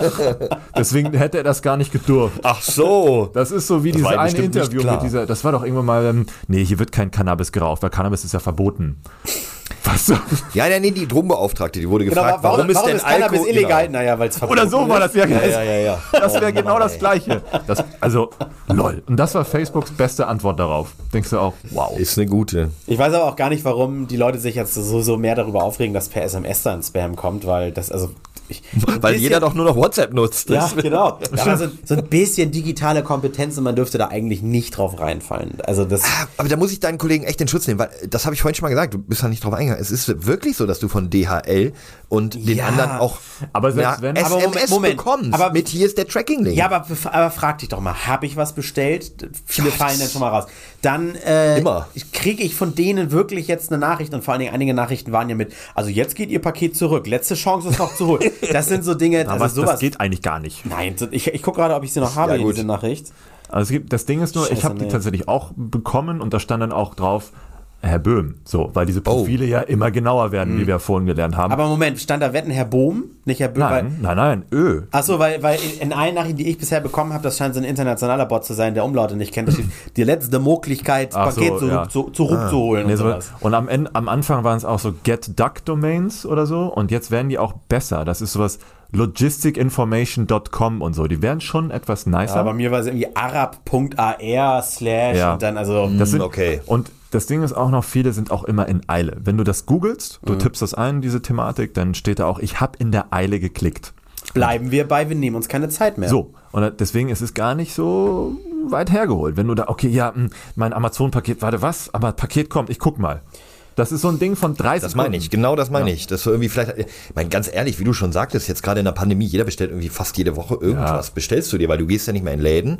Deswegen hätte er das gar nicht gedurft. Ach so. Das ist so wie Das dieses eine Interview mit dieser, das war doch irgendwann mal, ähm, nee, hier wird kein Cannabis geraucht, weil Cannabis ist ja verboten. Was? <laughs> Ja, ja, nee, die Drogenbeauftragte, die wurde Genau, gefragt, warum, warum, ist denn Cannabis Alkohol illegal? Genau. Naja, weil es Oder so war das ja. Ja, ja, ja, ja. Das Oh wäre genau Mann, das. Gleiche. Das, also, lol. Und das war Facebooks beste Antwort darauf. Denkst du auch, wow. Ist eine gute. Ich weiß aber auch gar nicht, warum die Leute sich jetzt so, so mehr darüber aufregen, dass per SMS dann Spam kommt, weil das, also. Ich, Weil jeder doch nur noch WhatsApp nutzt. Ja, genau. <laughs> Ja, aber so, so ein bisschen digitale Kompetenz und man dürfte da eigentlich nicht drauf reinfallen. Also das. Ah, Aber da muss ich deinen Kollegen echt in Schutz nehmen, weil das habe ich vorhin schon mal gesagt, du bist da nicht drauf eingegangen. Es ist wirklich so, dass du von DHL und den Ja. anderen auch Aber selbst wenn- SMS Aber Moment, Moment. bekommst. Aber- mit hier ist der Tracking-Link. Ja, aber, aber frag dich doch mal, habe ich was bestellt? Viele fallen dann schon mal raus. Dann äh, Immer. kriege ich von denen wirklich jetzt eine Nachricht und vor allen Dingen einige Nachrichten waren ja mit, also jetzt geht ihr Paket zurück, letzte Chance es noch zu holen. <laughs> Das sind so Dinge, <laughs> Aber also sowas. das geht eigentlich gar nicht. Nein, ich, ich gucke gerade, ob ich sie noch habe, Ja, gut. diese Nachricht. Also es gibt, das Ding ist nur, ich Scheiße, habe die nee. tatsächlich auch bekommen und da stand dann auch drauf, Herr Böhm. So, weil diese Profile ja immer genauer werden, wie wir vorhin gelernt haben. Aber Moment, stand da Wetten, Herr Bohm? Nicht Herr Böhm? nein, nein, nein, Ö. Achso, weil, weil in allen Nachrichten, die ich bisher bekommen habe, das scheint so ein internationaler Bot zu sein, der Umlaute nicht kennt. <laughs> Die letzte Möglichkeit, Ach so, Paket zurück, ja. zu, zurückzuholen Nee, und so, sowas. und am, Ende, am Anfang waren es auch so Get-Duck-Domains oder so und jetzt werden die auch besser. Das ist sowas logisticinformation.com und so. Die werden schon etwas nicer. Ja, bei mir war es irgendwie arab.ar slash Ja. und dann also. Das sind, okay. Und das Ding ist auch noch, viele sind auch immer in Eile. Wenn du das googelst, du tippst das ein, diese Thematik, dann steht da auch, ich habe in der Eile geklickt. Bleiben wir bei, wir nehmen uns keine Zeit mehr. So, und deswegen ist es gar nicht so weit hergeholt. Wenn du da, okay, ja, hm, mein Amazon-Paket, warte, was? Aber Paket kommt, ich guck mal. Das ist so ein Ding von 30 Das meine ich, genau das meine ich. Das so irgendwie vielleicht, ich meine, ganz ehrlich, wie du schon sagtest, jetzt gerade in der Pandemie, jeder bestellt irgendwie fast jede Woche irgendwas. Ja. Bestellst du dir, weil du gehst ja nicht mehr in Läden.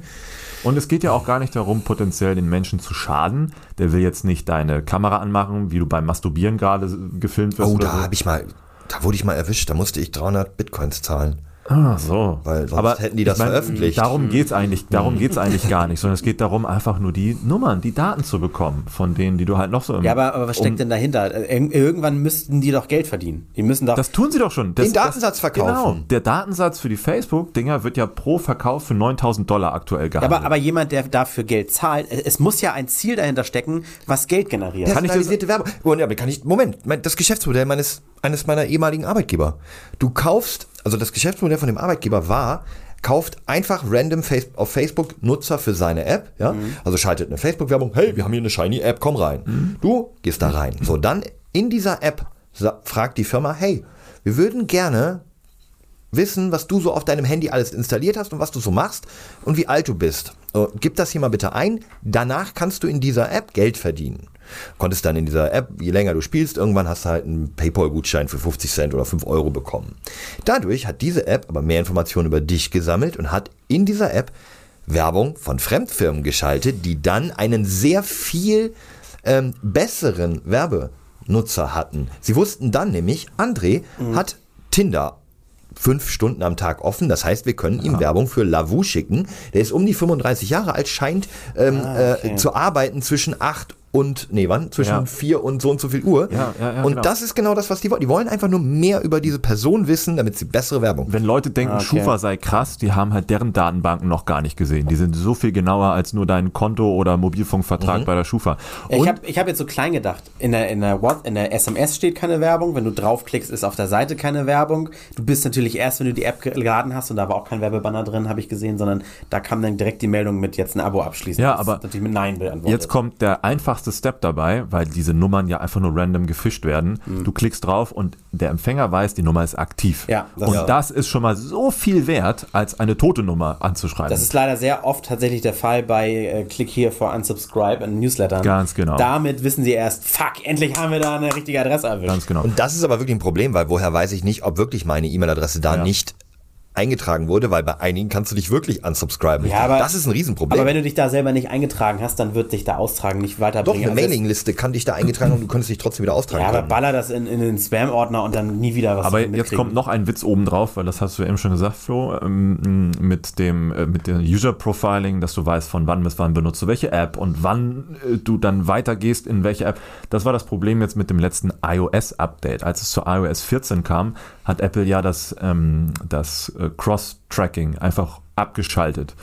Und es geht ja auch gar nicht darum, potenziell den Menschen zu schaden. Der will jetzt nicht deine Kamera anmachen, wie du beim Masturbieren gerade gefilmt wirst. Oh, da so. habe ich mal, da wurde ich mal erwischt, da musste ich 300 Bitcoins zahlen. Ah, so. Weil sonst hätten die das veröffentlicht. Darum geht's eigentlich, darum geht's eigentlich gar nicht, sondern es geht darum, einfach nur die Nummern, die Daten zu bekommen, von denen, die du halt noch so im, Ja, aber, aber was steckt um- denn dahinter? Ir irgendwann müssten die doch Geld verdienen. Die müssen doch. Das tun sie doch schon. Das, Den Datensatz verkaufen. Genau. Der Datensatz für die Facebook-Dinger wird ja pro Verkauf für 9000 Dollar aktuell Ja, gehandelt. aber, aber jemand, der dafür Geld zahlt, es muss ja ein Ziel dahinter stecken, was Geld generiert. Ich Personalisierte Werbung. Oh, ja, aber kann ich, Moment, mein- das Geschäftsmodell meines, eines meiner ehemaligen Arbeitgeber. Du kaufst, also das Geschäftsmodell von dem Arbeitgeber war, kauft einfach random auf Facebook Nutzer für seine App, ja? Also schaltet eine Facebook-Werbung, hey, wir haben hier eine shiny App, komm rein. Du gehst da rein. So, dann in dieser App fragt die Firma, hey, wir würden gerne wissen, was du so auf deinem Handy alles installiert hast und was du so machst und wie alt du bist. So, gib das hier mal bitte ein. Danach kannst du in dieser App Geld verdienen. Konntest dann in dieser App, je länger du spielst, irgendwann hast du halt einen PayPal-Gutschein für 50 Cent oder 5 Euro bekommen. Dadurch hat diese App aber mehr Informationen über dich gesammelt und hat in dieser App Werbung von Fremdfirmen geschaltet, die dann einen sehr viel ähm, besseren Werbenutzer hatten. Sie wussten dann nämlich, André hat Tinder fünf Stunden am Tag offen. Das heißt, wir können ihm Werbung für Lavu schicken. Der ist um die 35 Jahre alt, scheint ähm, äh, zu arbeiten zwischen 8 und, nee, wann? Zwischen Ja. 4 und so und so viel Uhr. Ja, ja, ja, und genau. das ist genau das, was die wollen. Die wollen einfach nur mehr über diese Person wissen, damit sie bessere Werbung. Wenn Leute denken, Ah, okay. Schufa sei krass, die haben halt deren Datenbanken noch gar nicht gesehen. Die sind so viel genauer als nur dein Konto oder Mobilfunkvertrag bei der Schufa. ich Und habe ich hab jetzt so klein gedacht. In der, in, der What, in der SMS steht keine Werbung. Wenn du draufklickst, ist auf der Seite keine Werbung. Du bist natürlich erst, wenn du die App geladen hast und da war auch kein Werbebanner drin, habe ich gesehen, sondern da kam dann direkt die Meldung mit jetzt ein Abo abschließen. Ja, aber natürlich mit Nein beantwortet. Jetzt kommt der einfachste Step dabei, weil diese Nummern ja einfach nur random gefischt werden. Du klickst drauf und der Empfänger weiß, die Nummer ist aktiv. Ja, das- und Ja. das ist schon mal so viel wert, als eine tote Nummer anzuschreiben. Das ist leider sehr oft tatsächlich der Fall bei äh, Click here for unsubscribe in Newslettern. Ganz genau. Damit wissen sie erst, fuck, endlich haben wir da eine richtige Adresse erwischt. Ganz genau. Und das ist aber wirklich ein Problem, weil woher weiß ich nicht, ob wirklich meine E-Mail-Adresse da Ja. nicht eingetragen wurde, weil bei einigen kannst du dich wirklich unsubscriben. Ja, aber- das ist ein Riesenproblem. Aber wenn du dich da selber nicht eingetragen hast, dann wird dich da austragen nicht Doch, weiterbringen. eine Also Mailingliste kann dich da eingetragen und du könntest dich trotzdem wieder austragen. Ja, aber können. baller das in, in den Spam-Ordner und dann nie wieder was Aber jetzt kommt noch ein Witz obendrauf, weil das hast du eben schon gesagt, Flo, ähm, mit dem äh, mit dem User Profiling, dass du weißt, von wann bis wann benutzt du welche App und wann äh, du dann weitergehst in welche App. Das war das Problem jetzt mit dem letzten iOS-Update. Als es zu iOS 14 kam, hat Apple ja das, ähm, das äh, Cross-Tracking einfach abgeschaltet.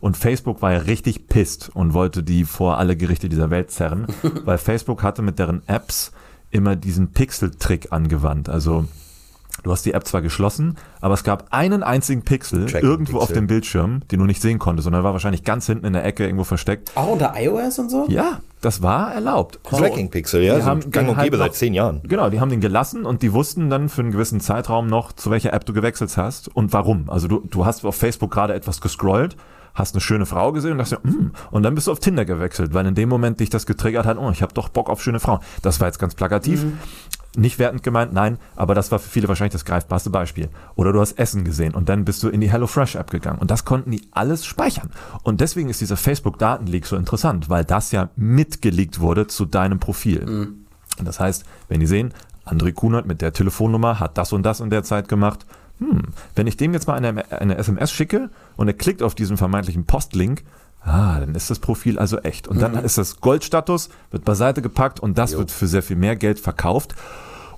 Und Facebook war ja richtig pisst und wollte die vor alle Gerichte dieser Welt zerren, <laughs> weil Facebook hatte mit deren Apps immer diesen Pixel-Trick angewandt. Also Du hast die App zwar geschlossen, aber es gab einen einzigen Pixel Tracking irgendwo auf Pixel. dem Bildschirm, den du nicht sehen konntest, sondern war wahrscheinlich ganz hinten in der Ecke irgendwo versteckt. Auch unter iOS und so? Ja, das war erlaubt. Tracking Pixel, ja, Die so haben gang und den gäbe halt seit zehn Jahren. Genau, die haben den gelassen und die wussten dann für einen gewissen Zeitraum noch, zu welcher App du gewechselt hast und warum. Also du, du hast auf Facebook gerade etwas gescrollt, hast eine schöne Frau gesehen und dachtest, mm, und dann bist du auf Tinder gewechselt, weil in dem Moment dich das getriggert hat, oh, ich habe doch Bock auf schöne Frauen. Das war jetzt ganz plakativ. Nicht wertend gemeint, nein, aber das war für viele wahrscheinlich das greifbarste Beispiel. Oder du hast Essen gesehen und dann bist du in die HelloFresh-App gegangen und das konnten die alles speichern. Und deswegen ist dieser Facebook-Datenleak so interessant, weil das ja mitgeleakt wurde zu deinem Profil. Und Das heißt, wenn die sehen, André Kunert mit der Telefonnummer hat das und das in der Zeit gemacht, hm, wenn ich dem jetzt mal eine, eine SMS schicke und er klickt auf diesen vermeintlichen Postlink, ah, dann ist das Profil also echt. Und dann ist das Goldstatus, wird beiseite gepackt und das wird für sehr viel mehr Geld verkauft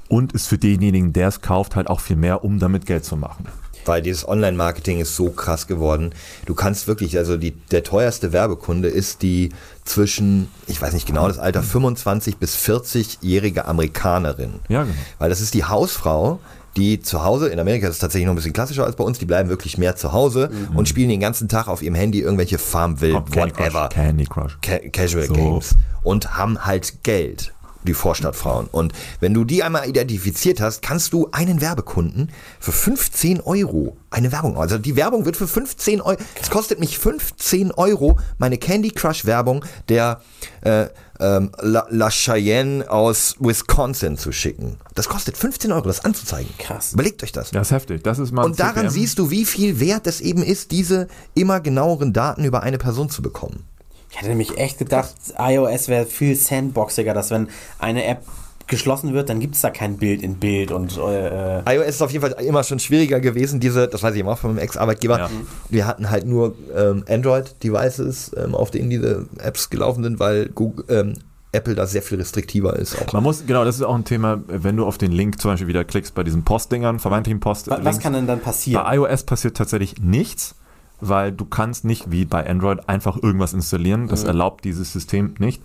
und ist für denjenigen, der es kauft, halt auch viel mehr, um damit Geld zu machen. Weil dieses Online-Marketing ist so krass geworden. Du kannst wirklich, also die, der teuerste Werbekunde ist die zwischen, ich weiß nicht genau das Alter, 25 bis 40-jährige Amerikanerin. Ja, genau. Weil das ist die Hausfrau, die zu Hause, in Amerika ist es tatsächlich noch ein bisschen klassischer als bei uns, die bleiben wirklich mehr zu Hause und spielen den ganzen Tag auf ihrem Handy irgendwelche Farmville, whatever. Candy Crush. Ca Casual So. Games und haben halt Geld, die Vorstadtfrauen. Und wenn du die einmal identifiziert hast, kannst du einen Werbekunden für 15 Euro eine Werbung, also die Werbung wird für 15 Euro, es kostet mich 15 Euro meine Candy Crush Werbung der äh, ähm, La, La Cheyenne aus Wisconsin zu schicken. Das kostet 15 Euro, das anzuzeigen. Krass. Überlegt euch das. Das ist heftig. Das ist mal Und daran CPM. siehst du, wie viel wert es eben ist, diese immer genaueren Daten über eine Person zu bekommen. Ich hätte nämlich echt gedacht, iOS wäre viel sandboxiger, dass wenn eine App geschlossen wird, dann gibt es da kein Bild in Bild und äh, iOS ist auf jeden Fall immer schon schwieriger gewesen, diese, das weiß ich immer auch von meinem Ex-Arbeitgeber. Ja. Wir hatten halt nur ähm, Android-Devices, ähm, auf denen diese Apps gelaufen sind, weil Google, ähm, Apple da sehr viel restriktiver ist. Auch. Man muss, genau, das ist auch ein Thema, wenn du auf den Link zum Beispiel wieder klickst bei diesen Postdingern, vermeintlichen Post. wa- was kann denn dann passieren? Bei iOS passiert tatsächlich nichts, weil du kannst nicht wie bei Android einfach irgendwas installieren. Das erlaubt dieses System nicht.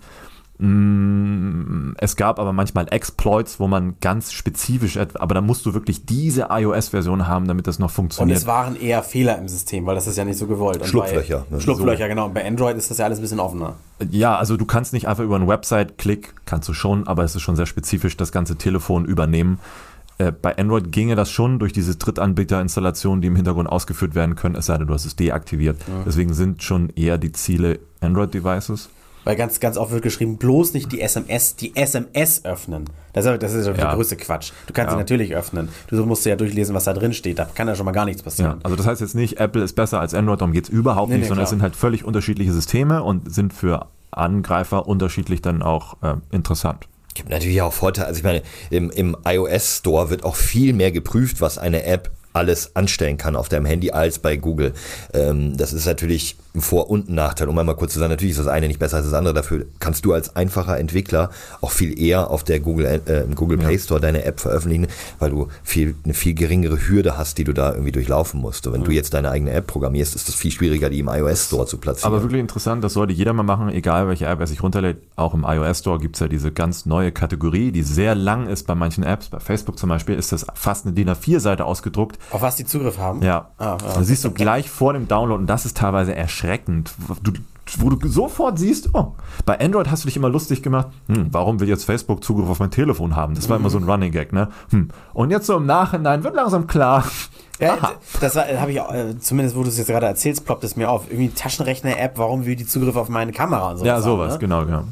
Mm, Es gab aber manchmal Exploits, wo man ganz spezifisch, aber da musst du wirklich diese iOS-Version haben, damit das noch Und funktioniert. es waren eher Fehler im System, weil das ist ja nicht so gewollt. Und Schlupflöcher, Bei, ne? Schlupflöcher, genau. Und bei Android ist das ja alles ein bisschen offener. Ja, also du kannst nicht einfach über einen Website-Klick, kannst du schon, aber es ist schon sehr spezifisch, das ganze Telefon übernehmen. Äh, bei Android ginge das schon durch diese Drittanbieter-Installationen, die im Hintergrund ausgeführt werden können, es sei denn, du hast es deaktiviert. Deswegen sind schon eher die Ziele Android-Devices. Weil ganz, ganz oft wird geschrieben, bloß nicht die SMS, die SMS öffnen. Das ist, das ist der Ja. größte Quatsch. Du kannst Ja. sie natürlich öffnen. Du musst ja durchlesen, was da drin steht. Da kann ja schon mal gar nichts Ja, passieren. also das heißt jetzt nicht, Apple ist besser als Android, darum geht es überhaupt Nee, nicht, nee, sondern klar. es sind halt völlig unterschiedliche Systeme und sind für Angreifer unterschiedlich dann auch äh, interessant. Gibt natürlich auch Vorteile. Also ich meine, im, im iOS Store wird auch viel mehr geprüft, was eine App alles anstellen kann auf deinem Handy als bei Google. Ähm, das ist natürlich ein Vor- und ein Nachteil. Um einmal kurz zu sagen, natürlich ist das eine nicht besser als das andere. Dafür kannst du als einfacher Entwickler auch viel eher auf der Google, äh, im Google Play Store deine App veröffentlichen, weil du viel, eine viel geringere Hürde hast, die du da irgendwie durchlaufen musst. Und wenn du jetzt deine eigene App programmierst, ist es viel schwieriger, die im iOS Store zu platzieren. Aber wirklich interessant, das sollte jeder mal machen, egal welche App er sich runterlädt. Auch im iOS Store gibt es ja diese ganz neue Kategorie, die sehr lang ist bei manchen Apps. Bei Facebook zum Beispiel ist das fast eine DIN A4-Seite ausgedruckt. Auf was die Zugriff haben? Ja. Ah, ja. Da siehst du gleich vor dem Download und das ist teilweise erschreckend. Du, wo du sofort siehst, oh, bei Android hast du dich immer lustig gemacht, hm, warum will jetzt Facebook Zugriff auf mein Telefon haben? Das war immer so ein <laughs> Running Gag, ne? Hm. Und jetzt so im Nachhinein wird langsam klar. Ja, Aha. das habe ich auch, äh, zumindest wo du es jetzt gerade erzählst, ploppt es mir auf. Irgendwie Taschenrechner-App, warum will die Zugriff auf meine Kamera und so. Ja, haben, sowas, ne? genau, genau.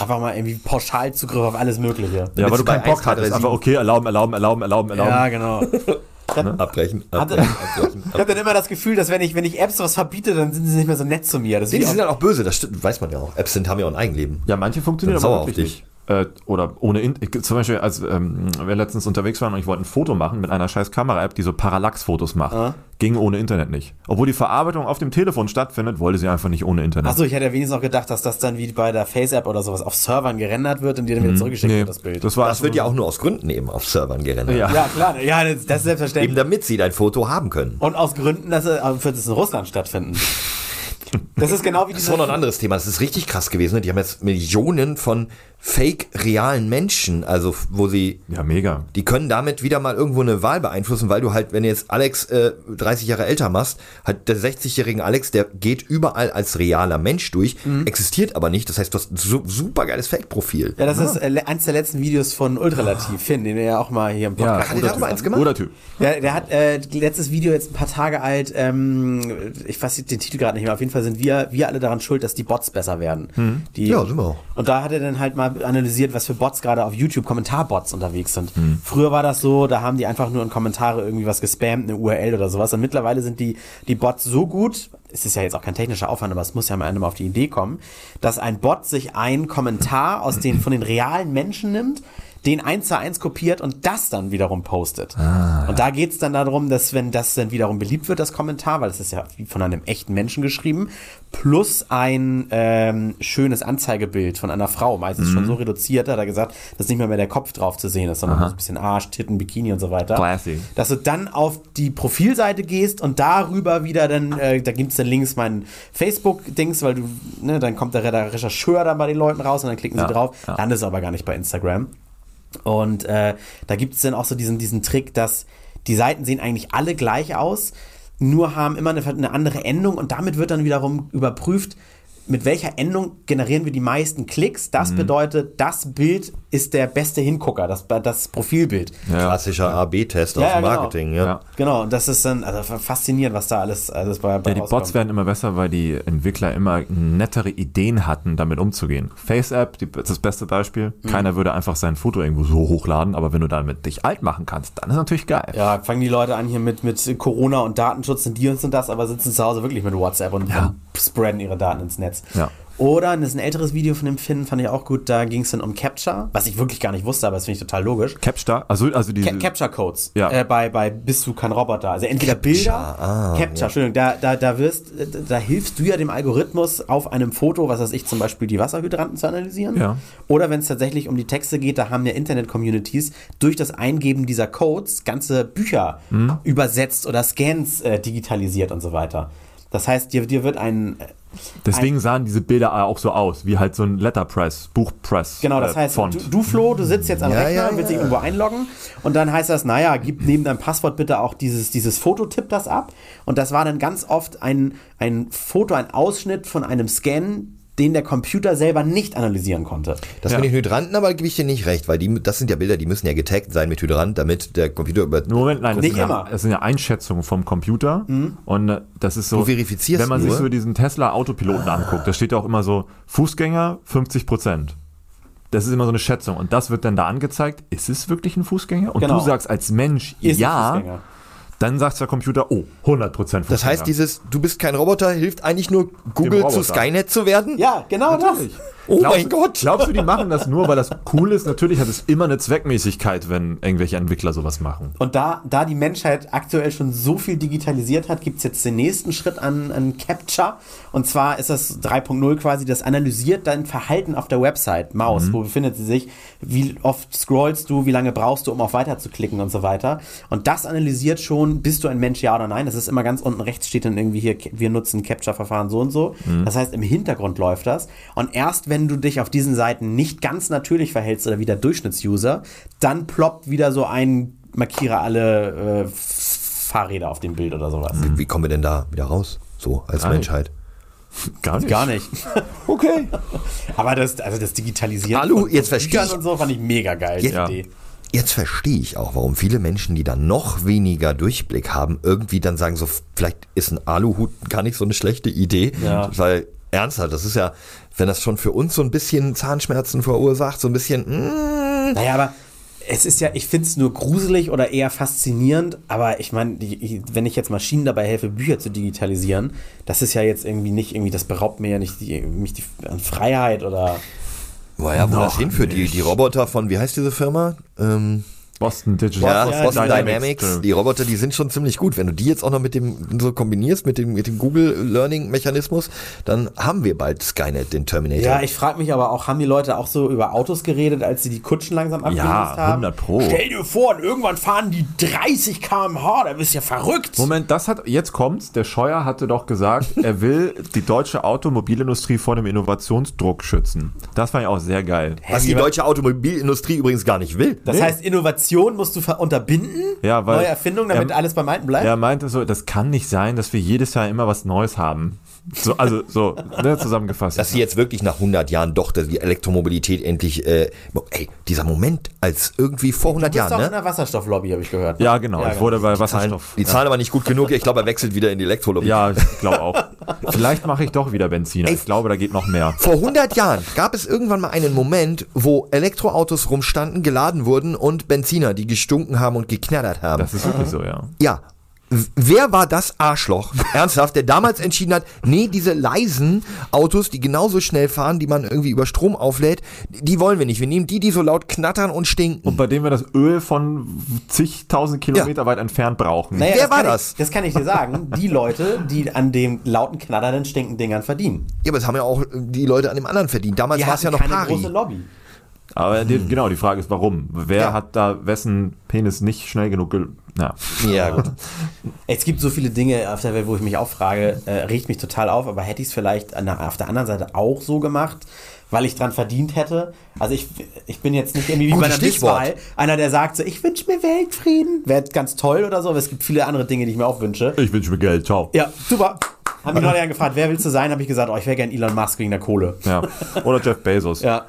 Einfach mal irgendwie pauschal Zugriff auf alles Mögliche. Ja, weil du keinen Bock 1, 2, 3, hattest. Einfach, okay, erlauben, erlauben, erlauben, erlauben, erlauben. Ja, genau. <laughs> abbrechen, Hatte- abbrechen, abbrechen. Ich habe dann immer das Gefühl, dass wenn ich, wenn ich Apps was verbiete, dann sind sie nicht mehr so nett zu mir. Das Nee, die auch- sind halt auch böse, das stimmt, weiß man ja auch. Apps sind, haben ja auch ein Eigenleben. Ja, manche funktionieren aber sauer auf wirklich nicht. Äh, oder ohne, In zum Beispiel, als ähm, wir letztens unterwegs waren und ich wollte ein Foto machen mit einer scheiß Kamera-App, die so Parallax-Fotos macht. Ah. Ging ohne Internet nicht. Obwohl die Verarbeitung auf dem Telefon stattfindet, wollte sie einfach nicht ohne Internet. Achso, ich hätte ja wenigstens noch gedacht, dass das dann wie bei der Face-App oder sowas auf Servern gerendert wird und dir dann wieder zurückgeschickt Mhm. nee, wird, das Bild. das war Das wird ja auch nur aus Gründen eben auf Servern gerendert. Ja. ja, klar, ja, das, das ist Eben selbstverständlich. damit sie dein Foto haben können. Und aus Gründen, dass es, äh, in Russland stattfinden. <laughs> Das ist genau wie Das diese. war noch ein anderes Thema. Das ist richtig krass gewesen. Die haben jetzt Millionen von fake-realen Menschen, also wo sie, Ja, mega. die können damit wieder mal irgendwo eine Wahl beeinflussen, weil du halt, wenn du jetzt Alex äh, 30 Jahre älter machst, halt der 60-jährigen Alex, der geht überall als realer Mensch durch, existiert aber nicht. Das heißt, du hast ein su super geiles Fake-Profil. Ja, das ist äh, eins der letzten Videos von Ultralativ, Finn, den wir ja auch mal hier im Ja, Podcast Hat der darüber eins gemacht? Oder Typ. Ja, der hat äh, letztes Video jetzt ein paar Tage alt, ähm, ich weiß den Titel gerade nicht mehr, auf jeden Fall sind wir, wir alle daran schuld, dass die Bots besser werden. Die, Ja, sind wir auch. Und da hat er dann halt mal analysiert, was für Bots gerade auf YouTube, Kommentarbots unterwegs sind. Früher war das so, da haben die einfach nur in Kommentare irgendwie was gespammt, eine URL oder sowas. Und mittlerweile sind die, die Bots so gut, es ist ja jetzt auch kein technischer Aufwand, aber es muss ja am Ende mal auf die Idee kommen, dass ein Bot sich einen Kommentar aus den, von den realen Menschen nimmt, den eins zu eins kopiert und das dann wiederum postet. und da geht's dann darum, dass wenn das dann wiederum beliebt wird, das Kommentar, weil es ist ja von einem echten Menschen geschrieben, plus ein ähm, schönes Anzeigebild von einer Frau, meistens schon so reduziert, hat er gesagt, dass nicht mehr, mehr der Kopf drauf zu sehen ist, sondern so ein bisschen Arsch, Titten, Bikini und so weiter. Classy. Dass du dann auf die Profilseite gehst und darüber wieder dann, äh, da gibt's dann links meinen Facebook-Dings, weil du, ne, dann kommt der, der Rechercheur dann bei den Leuten raus und dann klicken Ja, sie drauf, ja. landest aber gar nicht bei Instagram. Und äh, da gibt es dann auch so diesen, diesen Trick, dass die Seiten sehen eigentlich alle gleich aus, nur haben immer eine, eine andere Endung und damit wird dann wiederum überprüft, mit welcher Endung generieren wir die meisten Klicks. Das bedeutet, das Bild ist der beste Hingucker, das, das Profilbild. Klassischer AB-Test aus Ja, ja, dem genau. Marketing, ja. Ja. Genau, und das ist dann also faszinierend, was da alles, alles bei, bei Ja, die rauskommt. Bots werden immer besser, weil die Entwickler immer nettere Ideen hatten, damit umzugehen. FaceApp, die, das ist das beste Beispiel. Mhm. Keiner würde einfach sein Foto irgendwo so hochladen, aber wenn du damit dich alt machen kannst, dann ist natürlich geil. Ja, fangen die Leute an hier mit, mit Corona und Datenschutz und die und so das, aber sitzen zu Hause wirklich mit WhatsApp und, Ja. und spreaden ihre Daten ins Netz. Ja. Oder, das ist ein älteres Video von dem Finn, fand ich auch gut, da ging es dann um Capture, was ich wirklich gar nicht wusste, aber das finde ich total logisch. Capstar, also, also diese, Ca Capture Codes Ja. äh, bei, bei Bist du kein Roboter. Also entweder Bilder, ah, Capture, Entschuldigung, da, da, da wirst, da hilfst du ja dem Algorithmus auf einem Foto, was weiß ich, zum Beispiel die Wasserhydranten zu analysieren. Ja. Oder wenn es tatsächlich um die Texte geht, da haben ja Internet-Communities durch das Eingeben dieser Codes ganze Bücher Mhm. übersetzt oder Scans äh, digitalisiert und so weiter. Das heißt, dir, dir wird ein, deswegen sahen diese Bilder auch so aus, wie halt so ein Letterpress, Buchpress. Genau, das äh, heißt, Font. du, du Flo, du sitzt jetzt am Ja, Rechner, ja, willst dich ja. irgendwo einloggen und dann heißt das, naja, gib neben deinem Passwort bitte auch dieses, dieses Foto, tipp das ab. Und das war dann ganz oft ein, ein Foto, ein Ausschnitt von einem Scan, den der Computer selber nicht analysieren konnte. Das Ja. mit den Hydranten aber gebe ich dir nicht recht, weil die, das sind ja Bilder, die müssen ja getaggt sein mit Hydrant, damit der Computer über. Moment, nein, das Nicht sind, immer. ja, das sind ja Einschätzungen vom Computer. Und äh, das ist so. Du verifizierst Wenn man sich nur. so diesen Tesla-Autopiloten anguckt, da steht ja auch immer so: Fußgänger 50 Prozent. Das ist immer so eine Schätzung. Und das wird dann da angezeigt. Ist es wirklich ein Fußgänger? Und Genau. du sagst als Mensch Ist ein ja. Dann sagt der Computer, oh, 100 Prozent Fußgänger. Das heißt, dieses Du bist kein Roboter hilft eigentlich nur Google zu Skynet zu werden? Ja, genau Natürlich. Oh glaubst, mein Gott. Glaubst du, die machen das nur, weil das cool ist? Natürlich hat es immer eine Zweckmäßigkeit, wenn irgendwelche Entwickler sowas machen. Und da, da die Menschheit aktuell schon so viel digitalisiert hat, gibt es jetzt den nächsten Schritt an, an Capture. Und zwar ist das 3.0 quasi, das analysiert dein Verhalten auf der Website, Maus. Wo befindet sie sich? Wie oft scrollst du? Wie lange brauchst du, um auf Weiter zu klicken und so weiter? Und das analysiert schon, bist du ein Mensch, ja oder nein? Das ist immer ganz unten rechts steht dann irgendwie hier, wir nutzen Capture-Verfahren so und so. Das heißt, im Hintergrund läuft das. Und erst wenn du dich auf diesen Seiten nicht ganz natürlich verhältst oder wie der Durchschnittsuser, dann ploppt wieder so ein markiere alle äh, Fahrräder auf dem Bild oder sowas. Wie kommen wir denn da wieder raus? So, als Ei. Menschheit. Gar nicht. Gar nicht. <laughs> Okay. Aber das, also das Digitalisieren Alu, von jetzt verstehe Büchern ich. und so fand ich mega geil, die Ja. Idee. Jetzt verstehe ich auch, warum viele Menschen, die dann noch weniger Durchblick haben, irgendwie dann sagen, so vielleicht ist ein Aluhut gar nicht so eine schlechte Idee. Ja. Weil ernsthaft, das ist ja, wenn das schon für uns so ein bisschen Zahnschmerzen verursacht, so ein bisschen, mm, Naja, aber es ist ja, ich finde es nur gruselig oder eher faszinierend, aber ich meine, wenn ich jetzt Maschinen dabei helfe, Bücher zu digitalisieren, das ist ja jetzt irgendwie nicht, irgendwie, das beraubt mir ja nicht die, mich die an Freiheit oder. naja, wo das hinführt, die, die Roboter von, wie heißt diese Firma? Ähm, Boston Digital. ja, ja, Boston die Dynamics, die Roboter, die sind schon ziemlich gut. Wenn du die jetzt auch noch mit dem so kombinierst, mit dem, mit dem Google Learning Mechanismus, dann haben wir bald Skynet, den Terminator. Ja, ich frage mich aber auch, haben die Leute auch so über Autos geredet, als sie die Kutschen langsam abgelöst Ja, haben? 100 Pro. Stell dir vor, und irgendwann fahren die 30 km/h, da bist du ja verrückt. Moment, das hat, jetzt kommt's. Der Scheuer hatte doch gesagt, er will die deutsche Automobilindustrie vor dem Innovationsdruck schützen. Das fand ich auch sehr geil. Was die deutsche Automobilindustrie übrigens gar nicht will. Das Nee. heißt, Innovation musst du unterbinden, Ja, weil- neue Erfindungen, damit er- alles beim Alten bleibt. Er meinte so, das kann nicht sein, dass wir jedes Jahr immer was Neues haben. So, also, so, ne, zusammengefasst. Dass sie jetzt wirklich nach 100 Jahren doch dass die Elektromobilität endlich, äh, ey, dieser Moment als irgendwie vor 100 du bist Jahren, auch in ne? der Wasserstofflobby, habe ich gehört. ja, genau. ich wurde bei Zahlen, Wasserstoff. die zahlen aber nicht gut genug. Ich glaube, er wechselt wieder in die Elektrolobby. Ja, ich <laughs> glaube auch. Vielleicht mache ich doch wieder Benziner. Ich glaube, da geht noch mehr. Vor 100 Jahren gab es irgendwann mal einen Moment, wo Elektroautos rumstanden, geladen wurden und Benziner, die gestunken haben und geknattert haben. Das ist wirklich so, ja. Ja. Wer war das Arschloch, ernsthaft, der damals entschieden hat, nee, diese leisen Autos, die genauso schnell fahren, die man irgendwie über Strom auflädt, die wollen wir nicht. Wir nehmen die, die so laut knattern und stinken. Und bei dem wir das Öl von zigtausend Kilometer weit entfernt brauchen. Naja, Wer war das? Ich, das kann ich dir sagen. Die Leute, die an den lauten, knatternden, stinkenden Dingern verdienen. Ja, aber das haben ja auch die Leute an dem anderen verdient. Damals war es ja noch keine Pari. große Lobby. Aber die, genau, die Frage ist, warum? Wer Ja. hat da wessen Penis nicht schnell genug gel ja. Ja, gut. Es gibt so viele Dinge auf der Welt, wo ich mich auch frage, äh, regt mich total auf, aber hätte ich es vielleicht auf der anderen Seite auch so gemacht, weil ich dran verdient hätte? Also ich, ich bin jetzt nicht irgendwie wie bei einer Stichwort. Misswahl, einer, der sagt so, ich wünsche mir Weltfrieden. Wäre ganz toll oder so, aber es gibt viele andere Dinge, die ich mir auch wünsche. Ich wünsche mir Geld, ciao. Ja, super. Haben mich Leute gefragt, wer willst du sein? Habe ich gesagt, oh, ich wäre gern Elon Musk wegen der Kohle. Ja. Oder Jeff Bezos. Ja.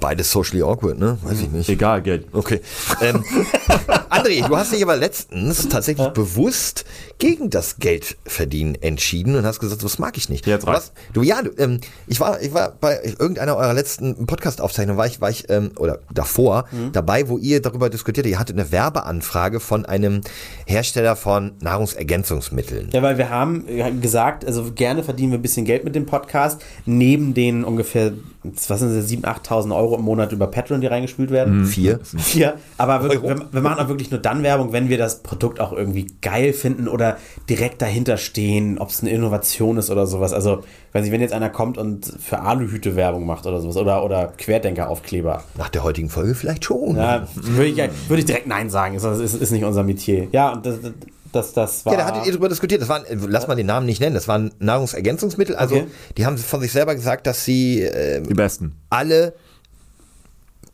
Beides socially awkward, ne? Weiß ich nicht. Egal, Geld. Okay. Ähm, <laughs> André, du hast dich aber letztens tatsächlich bewusst gegen das Geldverdienen entschieden und hast gesagt, das mag ich nicht. Jetzt warst, du ja, du, ähm, ich war, ich war bei irgendeiner eurer letzten Podcast-Aufzeichnungen, war ich, war ich, ähm, oder davor, dabei, wo ihr darüber diskutiert, ihr hattet eine Werbeanfrage von einem Hersteller von Nahrungsergänzungsmitteln. Ja, weil wir haben gesagt, also gerne verdienen wir ein bisschen Geld mit dem Podcast, neben den ungefähr, was sind das, 7.000, 8.000 Euro im Monat über Patreon, die reingespült werden. Vier. Vier. Aber Euro. wir, wir machen auch wirklich nur dann Werbung, wenn wir das Produkt auch irgendwie geil finden oder direkt dahinter stehen, ob es eine Innovation ist oder sowas. Also, weiß nicht, wenn jetzt einer kommt und für Aluhüte Werbung macht oder sowas oder, oder Querdenker-Aufkleber. Nach der heutigen Folge vielleicht schon. Ja, würde ich, würde ich direkt Nein sagen. Ist, ist, ist nicht unser Metier. Ja, und das, das, das war. Ja, da hattet ihr drüber diskutiert. Das waren, äh, lass mal den Namen nicht nennen, das waren Nahrungsergänzungsmittel. Also, Okay. die haben von sich selber gesagt, dass sie ähm, Die besten. alle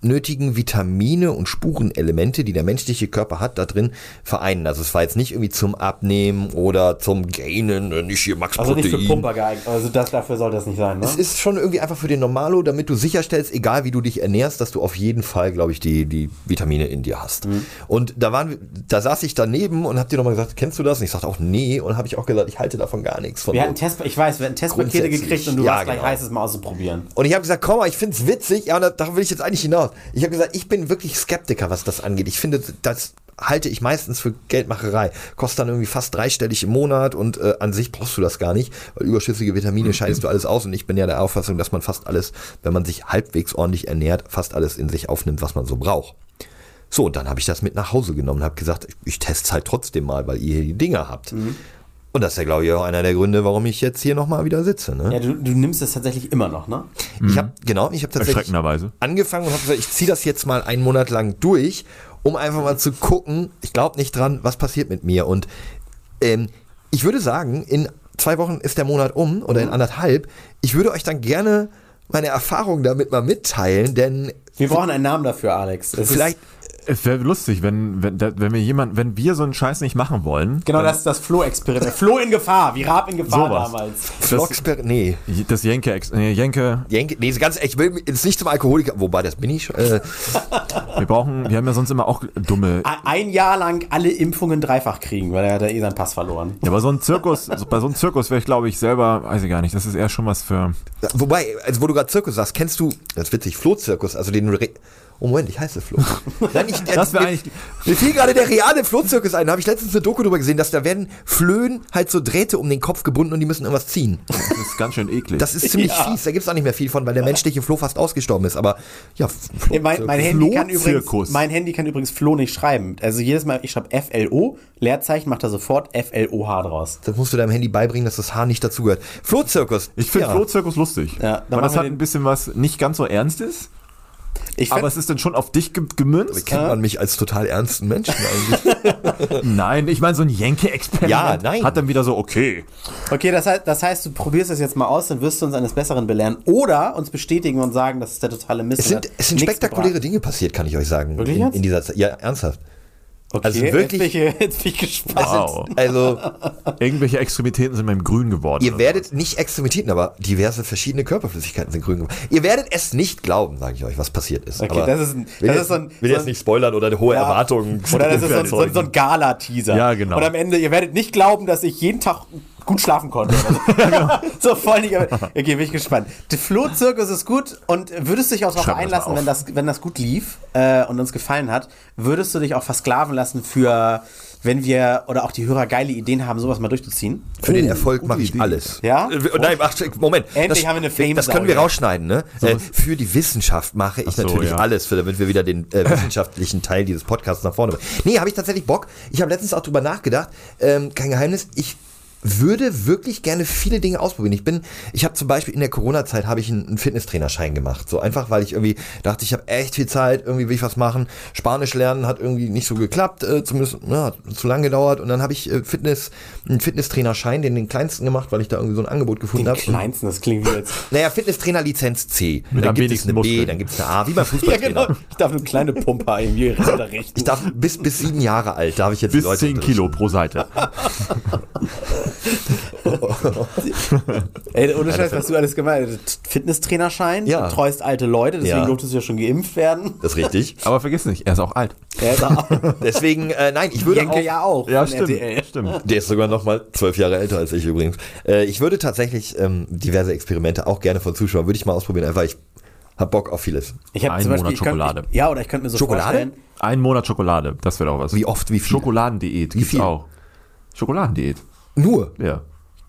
nötigen Vitamine und Spurenelemente, die der menschliche Körper hat, da drin vereinen. Also es war jetzt nicht irgendwie zum Abnehmen oder zum Gainen, äh, nicht hier Max also nicht für. Pumper geeignet. Also das, dafür soll das nicht sein, ne? Es ist schon irgendwie einfach für den Normalo, damit du sicherstellst, egal wie du dich ernährst, dass du auf jeden Fall, glaube ich, die, die Vitamine in dir hast. Mhm. Und da waren, da saß ich daneben und hab dir nochmal gesagt, kennst du das? Und ich sagte auch nee und habe ich auch gesagt, ich halte davon gar nichts. Von Wir hatten Test, ich weiß, wir hatten Testpakete gekriegt und du Ja, warst gleich genau. heiß, es mal auszuprobieren. Und ich habe gesagt, komm mal, ich find's witzig. Ja, da, darauf will ich jetzt eigentlich hinaus. Ich habe gesagt, ich bin wirklich Skeptiker, was das angeht. Ich finde, das halte ich meistens für Geldmacherei. Kostet dann irgendwie fast dreistellig im Monat und äh, an sich brauchst du das gar nicht, weil überschüssige Vitamine scheidest du alles aus. Und ich bin ja der Auffassung, dass man fast alles, wenn man sich halbwegs ordentlich ernährt, fast alles in sich aufnimmt, was man so braucht. So, und dann habe ich das mit nach Hause genommen und habe gesagt, ich, ich teste es halt trotzdem mal, weil ihr hier die Dinger habt. Und das ist ja, glaube ich, auch einer der Gründe, warum ich jetzt hier nochmal wieder sitze. Ne? Ja, du, du nimmst es tatsächlich immer noch, ne? Ich habe genau, ich habe tatsächlich Erschreckenderweise. angefangen und habe gesagt, ich ziehe das jetzt mal einen Monat lang durch, um einfach mal zu gucken. Ich glaube nicht dran, was passiert mit mir. Und ähm, ich würde sagen, in zwei Wochen ist der Monat um oder in anderthalb. Ich würde euch dann gerne meine Erfahrungen damit mal mitteilen, denn Wir brauchen einen Namen dafür, Alex. Es vielleicht Es wäre lustig, wenn, wenn, wenn wir jemand, wenn wir so einen Scheiß nicht machen wollen. Genau, das ist das Flo-Experiment. Flo in Gefahr, wie Raab in Gefahr Sowas. damals. Vlogsper nee. Das Jenke, nee, Jenke, Jenke, nee, ganz ehrlich, ich will jetzt nicht zum Alkoholiker, wobei das bin ich schon. Äh, <laughs> wir brauchen, wir haben ja sonst immer auch dumme. Ein Jahr lang alle Impfungen dreifach kriegen, weil er hat ja eh seinen Pass verloren. Ja, aber so ein Zirkus, bei so einem Zirkus wäre ich, glaube ich, selber, weiß ich gar nicht, das ist eher schon was für. wobei, also wo du gerade Zirkus sagst, kennst du, das ist witzig, Flohzirkus, also den Re Oh Moment, ich heiße Flo. <laughs> Nein, ich, Das wär mir, eigentlich- mir fiel gerade der reale Flohzirkus ein. Da habe ich letztens eine Doku drüber gesehen, dass da werden Flöhen halt so Drähte um den Kopf gebunden und die müssen irgendwas ziehen. Das ist ganz schön eklig. Das ist ziemlich Ja. fies, da gibt's auch nicht mehr viel von, weil der menschliche Floh fast ausgestorben ist. Aber ja, Nee, mein, mein, Handy kann übrigens, Flohzirkus. mein Handy kann übrigens Flo nicht schreiben. Also jedes Mal, ich schreibe FLO, Leerzeichen, macht er sofort FLOH draus. das musst du deinem Handy beibringen, dass das Haar nicht dazugehört. Flohzirkus. ich finde ja. Flohzirkus lustig. Ja, weil das hat ein bisschen was nicht ganz so Ernstes, Ich aber es ist dann schon auf dich ge gemünzt. Kennt man mich als total ernsten Menschen eigentlich? <laughs> Nein, ich meine, so ein Jenke-Experiment Ja, nein. hat dann wieder so, okay. Okay, das heißt, das heißt, du probierst es jetzt mal aus, dann wirst du uns eines Besseren belehren oder uns bestätigen und sagen, das ist der totale Mist. es sind, es sind spektakuläre gebracht. Dinge passiert, kann ich euch sagen. Wirklich in, jetzt? in dieser Zeit. Ja, ernsthaft. Okay, also wirklich- Jetzt bin ich, <laughs> jetzt bin ich gespannt. Wow. Also, Irgendwelche Extremitäten sind beim Grün geworden. Ihr werdet nicht Extremitäten, aber diverse verschiedene Körperflüssigkeiten sind grün geworden. Ihr werdet es nicht glauben, sage ich euch, was passiert ist. Okay, aber das ist ein- will das jetzt, ist so ein- will so jetzt ein- nicht spoilern oder eine hohe Ja. Erwartung. Oder das <laughs> ist so, ein- so, ein Gala-Teaser. Ja, genau. Und am Ende, ihr werdet nicht glauben, dass ich jeden Tag gut schlafen konnte. <laughs> genau. so voll nicht. Okay, bin ich gespannt. Der Flo-Zirkus ist gut und würdest du dich auch darauf das einlassen, mal wenn das, wenn das gut lief äh, und uns gefallen hat, würdest du dich auch versklaven lassen für, wenn wir oder auch die Hörer geile Ideen haben, sowas mal durchzuziehen? Für den Oh, Erfolg gute mache ich Idee. alles. Ja? Äh, Nein, ach, Moment. Endlich das, haben wir eine Fame-Sau Das können wir rausschneiden, ne? Äh, für die Wissenschaft mache ich so, natürlich ja. alles, für, damit wir wieder den äh, wissenschaftlichen Teil dieses Podcasts nach vorne bringen. Nee, habe ich tatsächlich Bock. Ich habe letztens auch drüber nachgedacht. Ähm, kein Geheimnis. Ich würde wirklich gerne viele Dinge ausprobieren. Ich bin, ich habe zum Beispiel in der Corona-Zeit habe ich einen, einen Fitnesstrainerschein gemacht. So einfach, weil ich irgendwie dachte, ich habe echt viel Zeit, irgendwie will ich was machen. Spanisch lernen hat irgendwie nicht so geklappt, äh, zumindest ja, hat zu lang gedauert. Und dann habe ich äh, Fitness, einen Fitnesstrainerschein, den den kleinsten gemacht, weil ich da irgendwie so ein Angebot gefunden Den habe. kleinsten, das klingt wie jetzt. <laughs> Naja, Fitnesstrainer Lizenz C. Mit dann gibt es eine B, Muskeln. dann gibt es eine A, wie beim <laughs> Ja, Fußballtrainer. genau. Ich darf eine kleine Pumpe irgendwie unterrichten. Ich darf bis, bis sieben Jahre alt, darf ich jetzt die Bis Leute 10 Kilo pro Seite. <laughs> <laughs> Ey, ohne Scheiß, was du alles gemacht hast. Fitnesstrainerschein, Ja. betreust alte Leute, deswegen Ja. durftest du ja schon geimpft werden. Das ist richtig. <laughs> Aber vergiss nicht, er ist auch alt. Er ist auch, <laughs> Deswegen, äh, nein, ich würde Jenke auch, ja auch. von RTL. stimmt. Der ist sogar noch mal zwölf Jahre älter als ich übrigens. Äh, ich würde tatsächlich ähm, diverse Experimente auch gerne von Zuschauern, würde ich mal ausprobieren, einfach ich hab Bock auf vieles. Ich hab Ein zum Beispiel, Monat ich könnt- Schokolade. Ich, ja, oder ich könnte mir so Schokolade? vorstellen, Ein Monat Schokolade, das wäre auch was. Wie oft, wie viel? Schokoladendiät gibt's viel? auch. Schokoladendiät, Nur. ja.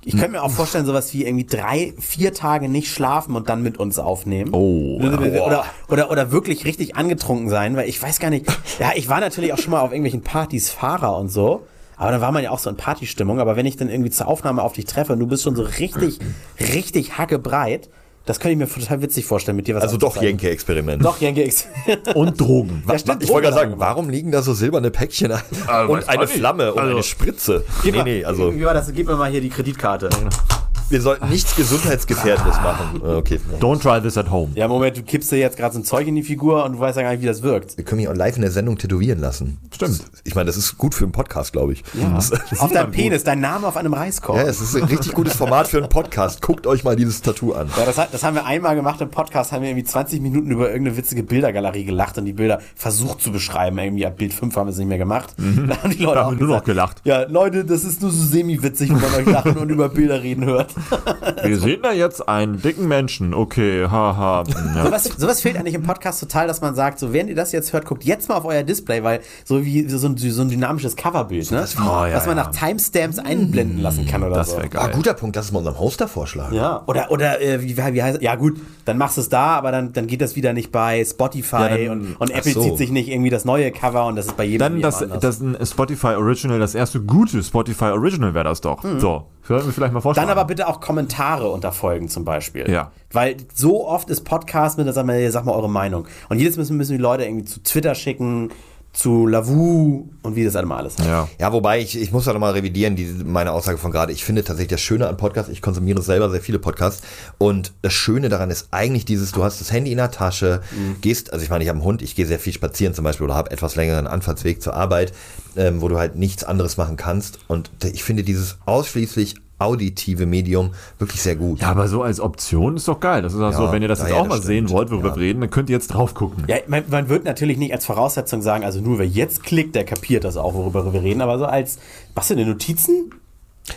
ich könnte mir auch vorstellen, sowas wie irgendwie drei, vier Tage nicht schlafen und dann mit uns aufnehmen. Oh, Oder, oder, oder wirklich richtig angetrunken sein, weil ich weiß gar nicht. Ja, ich war natürlich auch schon mal auf irgendwelchen Partys Fahrer und so. Aber da war man ja auch so in Partystimmung. Aber wenn ich dann irgendwie zur Aufnahme auf dich treffe und du bist schon so richtig, richtig hackebreit, das könnte ich mir total witzig vorstellen, mit dir was Also doch. Jenke-Experiment. Doch, Jenke X. <laughs> Und Drogen. Ja, stimmt, Ich wollte gerade sagen, warum liegen da so silberne Päckchen Ah, und eine. Flamme und Also- eine Spritze? Gib Nee, mal, nee, also Wie war das? Gib mir mal hier die Kreditkarte. <laughs> wir sollten nichts Gesundheitsgefährdendes machen. Äh, Okay. Don't try this at home. Ja, Moment, du kippst dir jetzt gerade so ein Zeug in die Figur und du weißt ja gar nicht, wie das wirkt. Wir können mich auch live in der Sendung tätowieren lassen. Stimmt. Ich meine, das ist gut für einen Podcast, glaube ich. Ja. Das, Auf deinem <laughs> Penis, dein Name auf einem Reiskorb. ja, es ist ein richtig gutes Format für einen Podcast. Guckt euch mal dieses Tattoo an. Ja, das, hat, das haben wir einmal gemacht im Podcast, haben wir irgendwie 20 Minuten über irgendeine witzige Bildergalerie gelacht und die Bilder versucht zu beschreiben. Irgendwie ab Bild 5 haben wir es nicht mehr gemacht. <laughs> Da haben die Leute Da haben nur noch gesagt, gelacht. Ja, Leute, das ist nur so semi-witzig, wenn man euch lachen und über Bilder reden hört. <laughs> Wir sehen da jetzt einen dicken Menschen. Okay, haha. Ja. Sowas, sowas fehlt eigentlich im Podcast total, dass man sagt, so während ihr das jetzt hört, guckt jetzt mal auf euer Display, weil so wie so ein, so ein dynamisches Coverbild, ne? Oh, ja, was man ja. nach Timestamps einblenden lassen kann oder Das so. wäre Ah, geil. guter Punkt, das ist mal unserem Hoster vorschlagen. Ja, oder, oder äh, wie, wie heißt Ja, gut, dann machst du es da, aber dann, dann geht das wieder nicht bei Spotify Ja, dann- und, und Apple so. zieht sich nicht irgendwie das neue Cover und das ist bei jedem Dann das, anders. das ein Spotify Original, das erste gute Spotify Original wäre das doch. So, sollten wir vielleicht mal vorstellen. Dann aber bitte auch Kommentare unter Folgen zum Beispiel. Ja. Weil so oft ist Podcast mit, sag mal, sag mal eure Meinung. Und jedes müssen, müssen die Leute irgendwie zu Twitter schicken, zu Lavu und wie das alle mal alles heißt. Ja. Ja, wobei ich, ich muss da nochmal revidieren, die, meine Aussage von gerade. Ich finde tatsächlich das Schöne an Podcasts, ich konsumiere selber sehr viele Podcasts und das Schöne daran ist eigentlich dieses, du hast das Handy in der Tasche, gehst, also ich meine, ich habe einen Hund, ich gehe sehr viel spazieren zum Beispiel oder habe etwas längeren Anfahrtsweg zur Arbeit, ähm, wo du halt nichts anderes machen kannst und ich finde dieses ausschließlich auditive Medium wirklich sehr gut. Ja, aber so als Option ist doch geil. Das ist auch Ja, so, wenn ihr das jetzt ja, auch das mal sehen stimmt. wollt, worüber Ja. wir reden, dann könnt ihr jetzt drauf gucken. Ja, man, man wird natürlich nicht als Voraussetzung sagen, also nur wer jetzt klickt, der kapiert das auch, worüber wir reden, aber so als, was sind denn Notizen?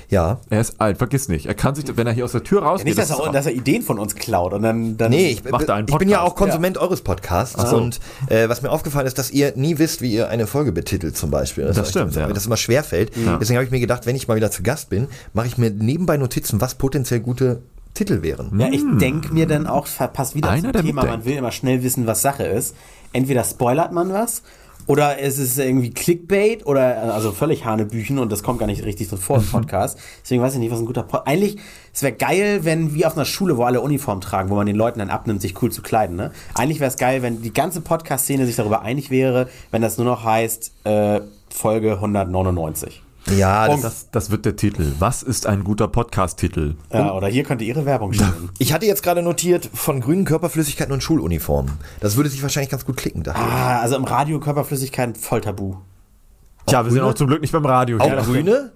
Ja. Er ist alt, vergiss nicht. Er kann sich, wenn er hier aus der Tür rausgeht, Nicht, dass das er, dass er Ideen von uns klaut und dann, dann Nee, ich, Macht er einen ich bin ja auch Konsument eures Podcasts und äh, was mir aufgefallen ist, dass ihr nie wisst, wie ihr eine Folge betitelt zum Beispiel. Das heißt, stimmt, ja. Mir das immer schwer fällt. Deswegen habe ich mir gedacht, wenn ich mal wieder zu Gast bin, mache ich mir nebenbei Notizen, was potenziell gute Titel wären. Ja, ich denke mir dann auch, passt wieder Einer, zum Thema, man mitdenkt. will immer schnell wissen, was Sache ist. Entweder spoilert man was oder es ist irgendwie Clickbait oder also völlig Hanebüchen und das kommt gar nicht richtig so vor im Podcast. Deswegen weiß ich nicht, was ein guter Podcast. Eigentlich, es wäre geil, wenn wie auf einer Schule, wo alle Uniform tragen, wo man den Leuten dann abnimmt, sich cool zu kleiden. Ne? Eigentlich wäre es geil, wenn die ganze Podcast-Szene sich darüber einig wäre, wenn das nur noch heißt äh, Folge 199. Ja, das, Das, das wird der Titel. Was ist ein guter Podcast-Titel? Ja, oder hier könnte ihre Werbung stehen. ich hatte jetzt gerade notiert von grünen Körperflüssigkeiten und Schuluniformen. Das würde sich wahrscheinlich ganz gut klicken, dachte ich. Ah, also im Radio Körperflüssigkeit voll tabu. Tja, wir sind auch zum Glück nicht beim Radio. Auch hier. grüne?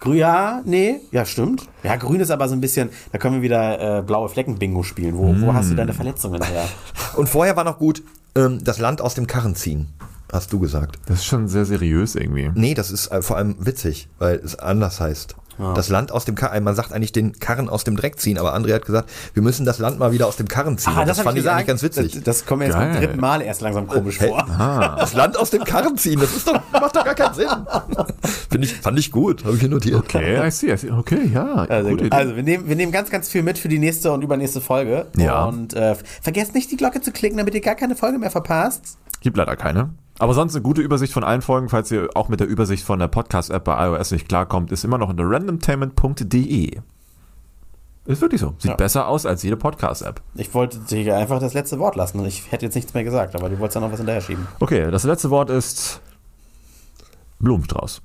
Grün, ja, nee, ja, stimmt. Ja, grün ist aber so ein bisschen, da können wir wieder äh, blaue Flecken-Bingo spielen. Wo, wo hast du deine Verletzungen her? Und vorher war noch gut, ähm, das Land aus dem Karren ziehen. Hast du gesagt. Das ist schon sehr seriös irgendwie. Nee, das ist äh, vor allem witzig, weil es anders heißt. Das Land aus dem Karren, man sagt eigentlich den Karren aus dem Dreck ziehen, aber André hat gesagt, wir müssen das Land mal wieder aus dem Karren ziehen. Und das, hab fand ich, eigentlich ganz witzig. Das, das kommt mir jetzt Geil. beim dritten Mal erst langsam komisch Hä? vor. <laughs> Das Land aus dem Karren ziehen, das ist doch, macht doch gar keinen Sinn. <laughs> Finde ich, fand ich gut, habe ich hier notiert. Okay, I see, I see. Okay, ja. Also, also wir, nehmen, wir nehmen ganz, ganz viel mit für die nächste und übernächste Folge. Ja. Und äh, vergesst nicht, die Glocke zu klicken, damit ihr gar keine Folge mehr verpasst. Gibt leider keine. Aber sonst eine gute Übersicht von allen Folgen, falls ihr auch mit der Übersicht von der Podcast-App bei iOS nicht klarkommt, ist immer noch unter randomtainment.de. Ist wirklich so. Sieht Ja. besser aus als jede Podcast-App. Ich wollte dir einfach das letzte Wort lassen. Ich hätte jetzt nichts mehr gesagt, aber du wolltest ja noch was hinterher schieben. Okay, das letzte Wort ist Blumenstrauß.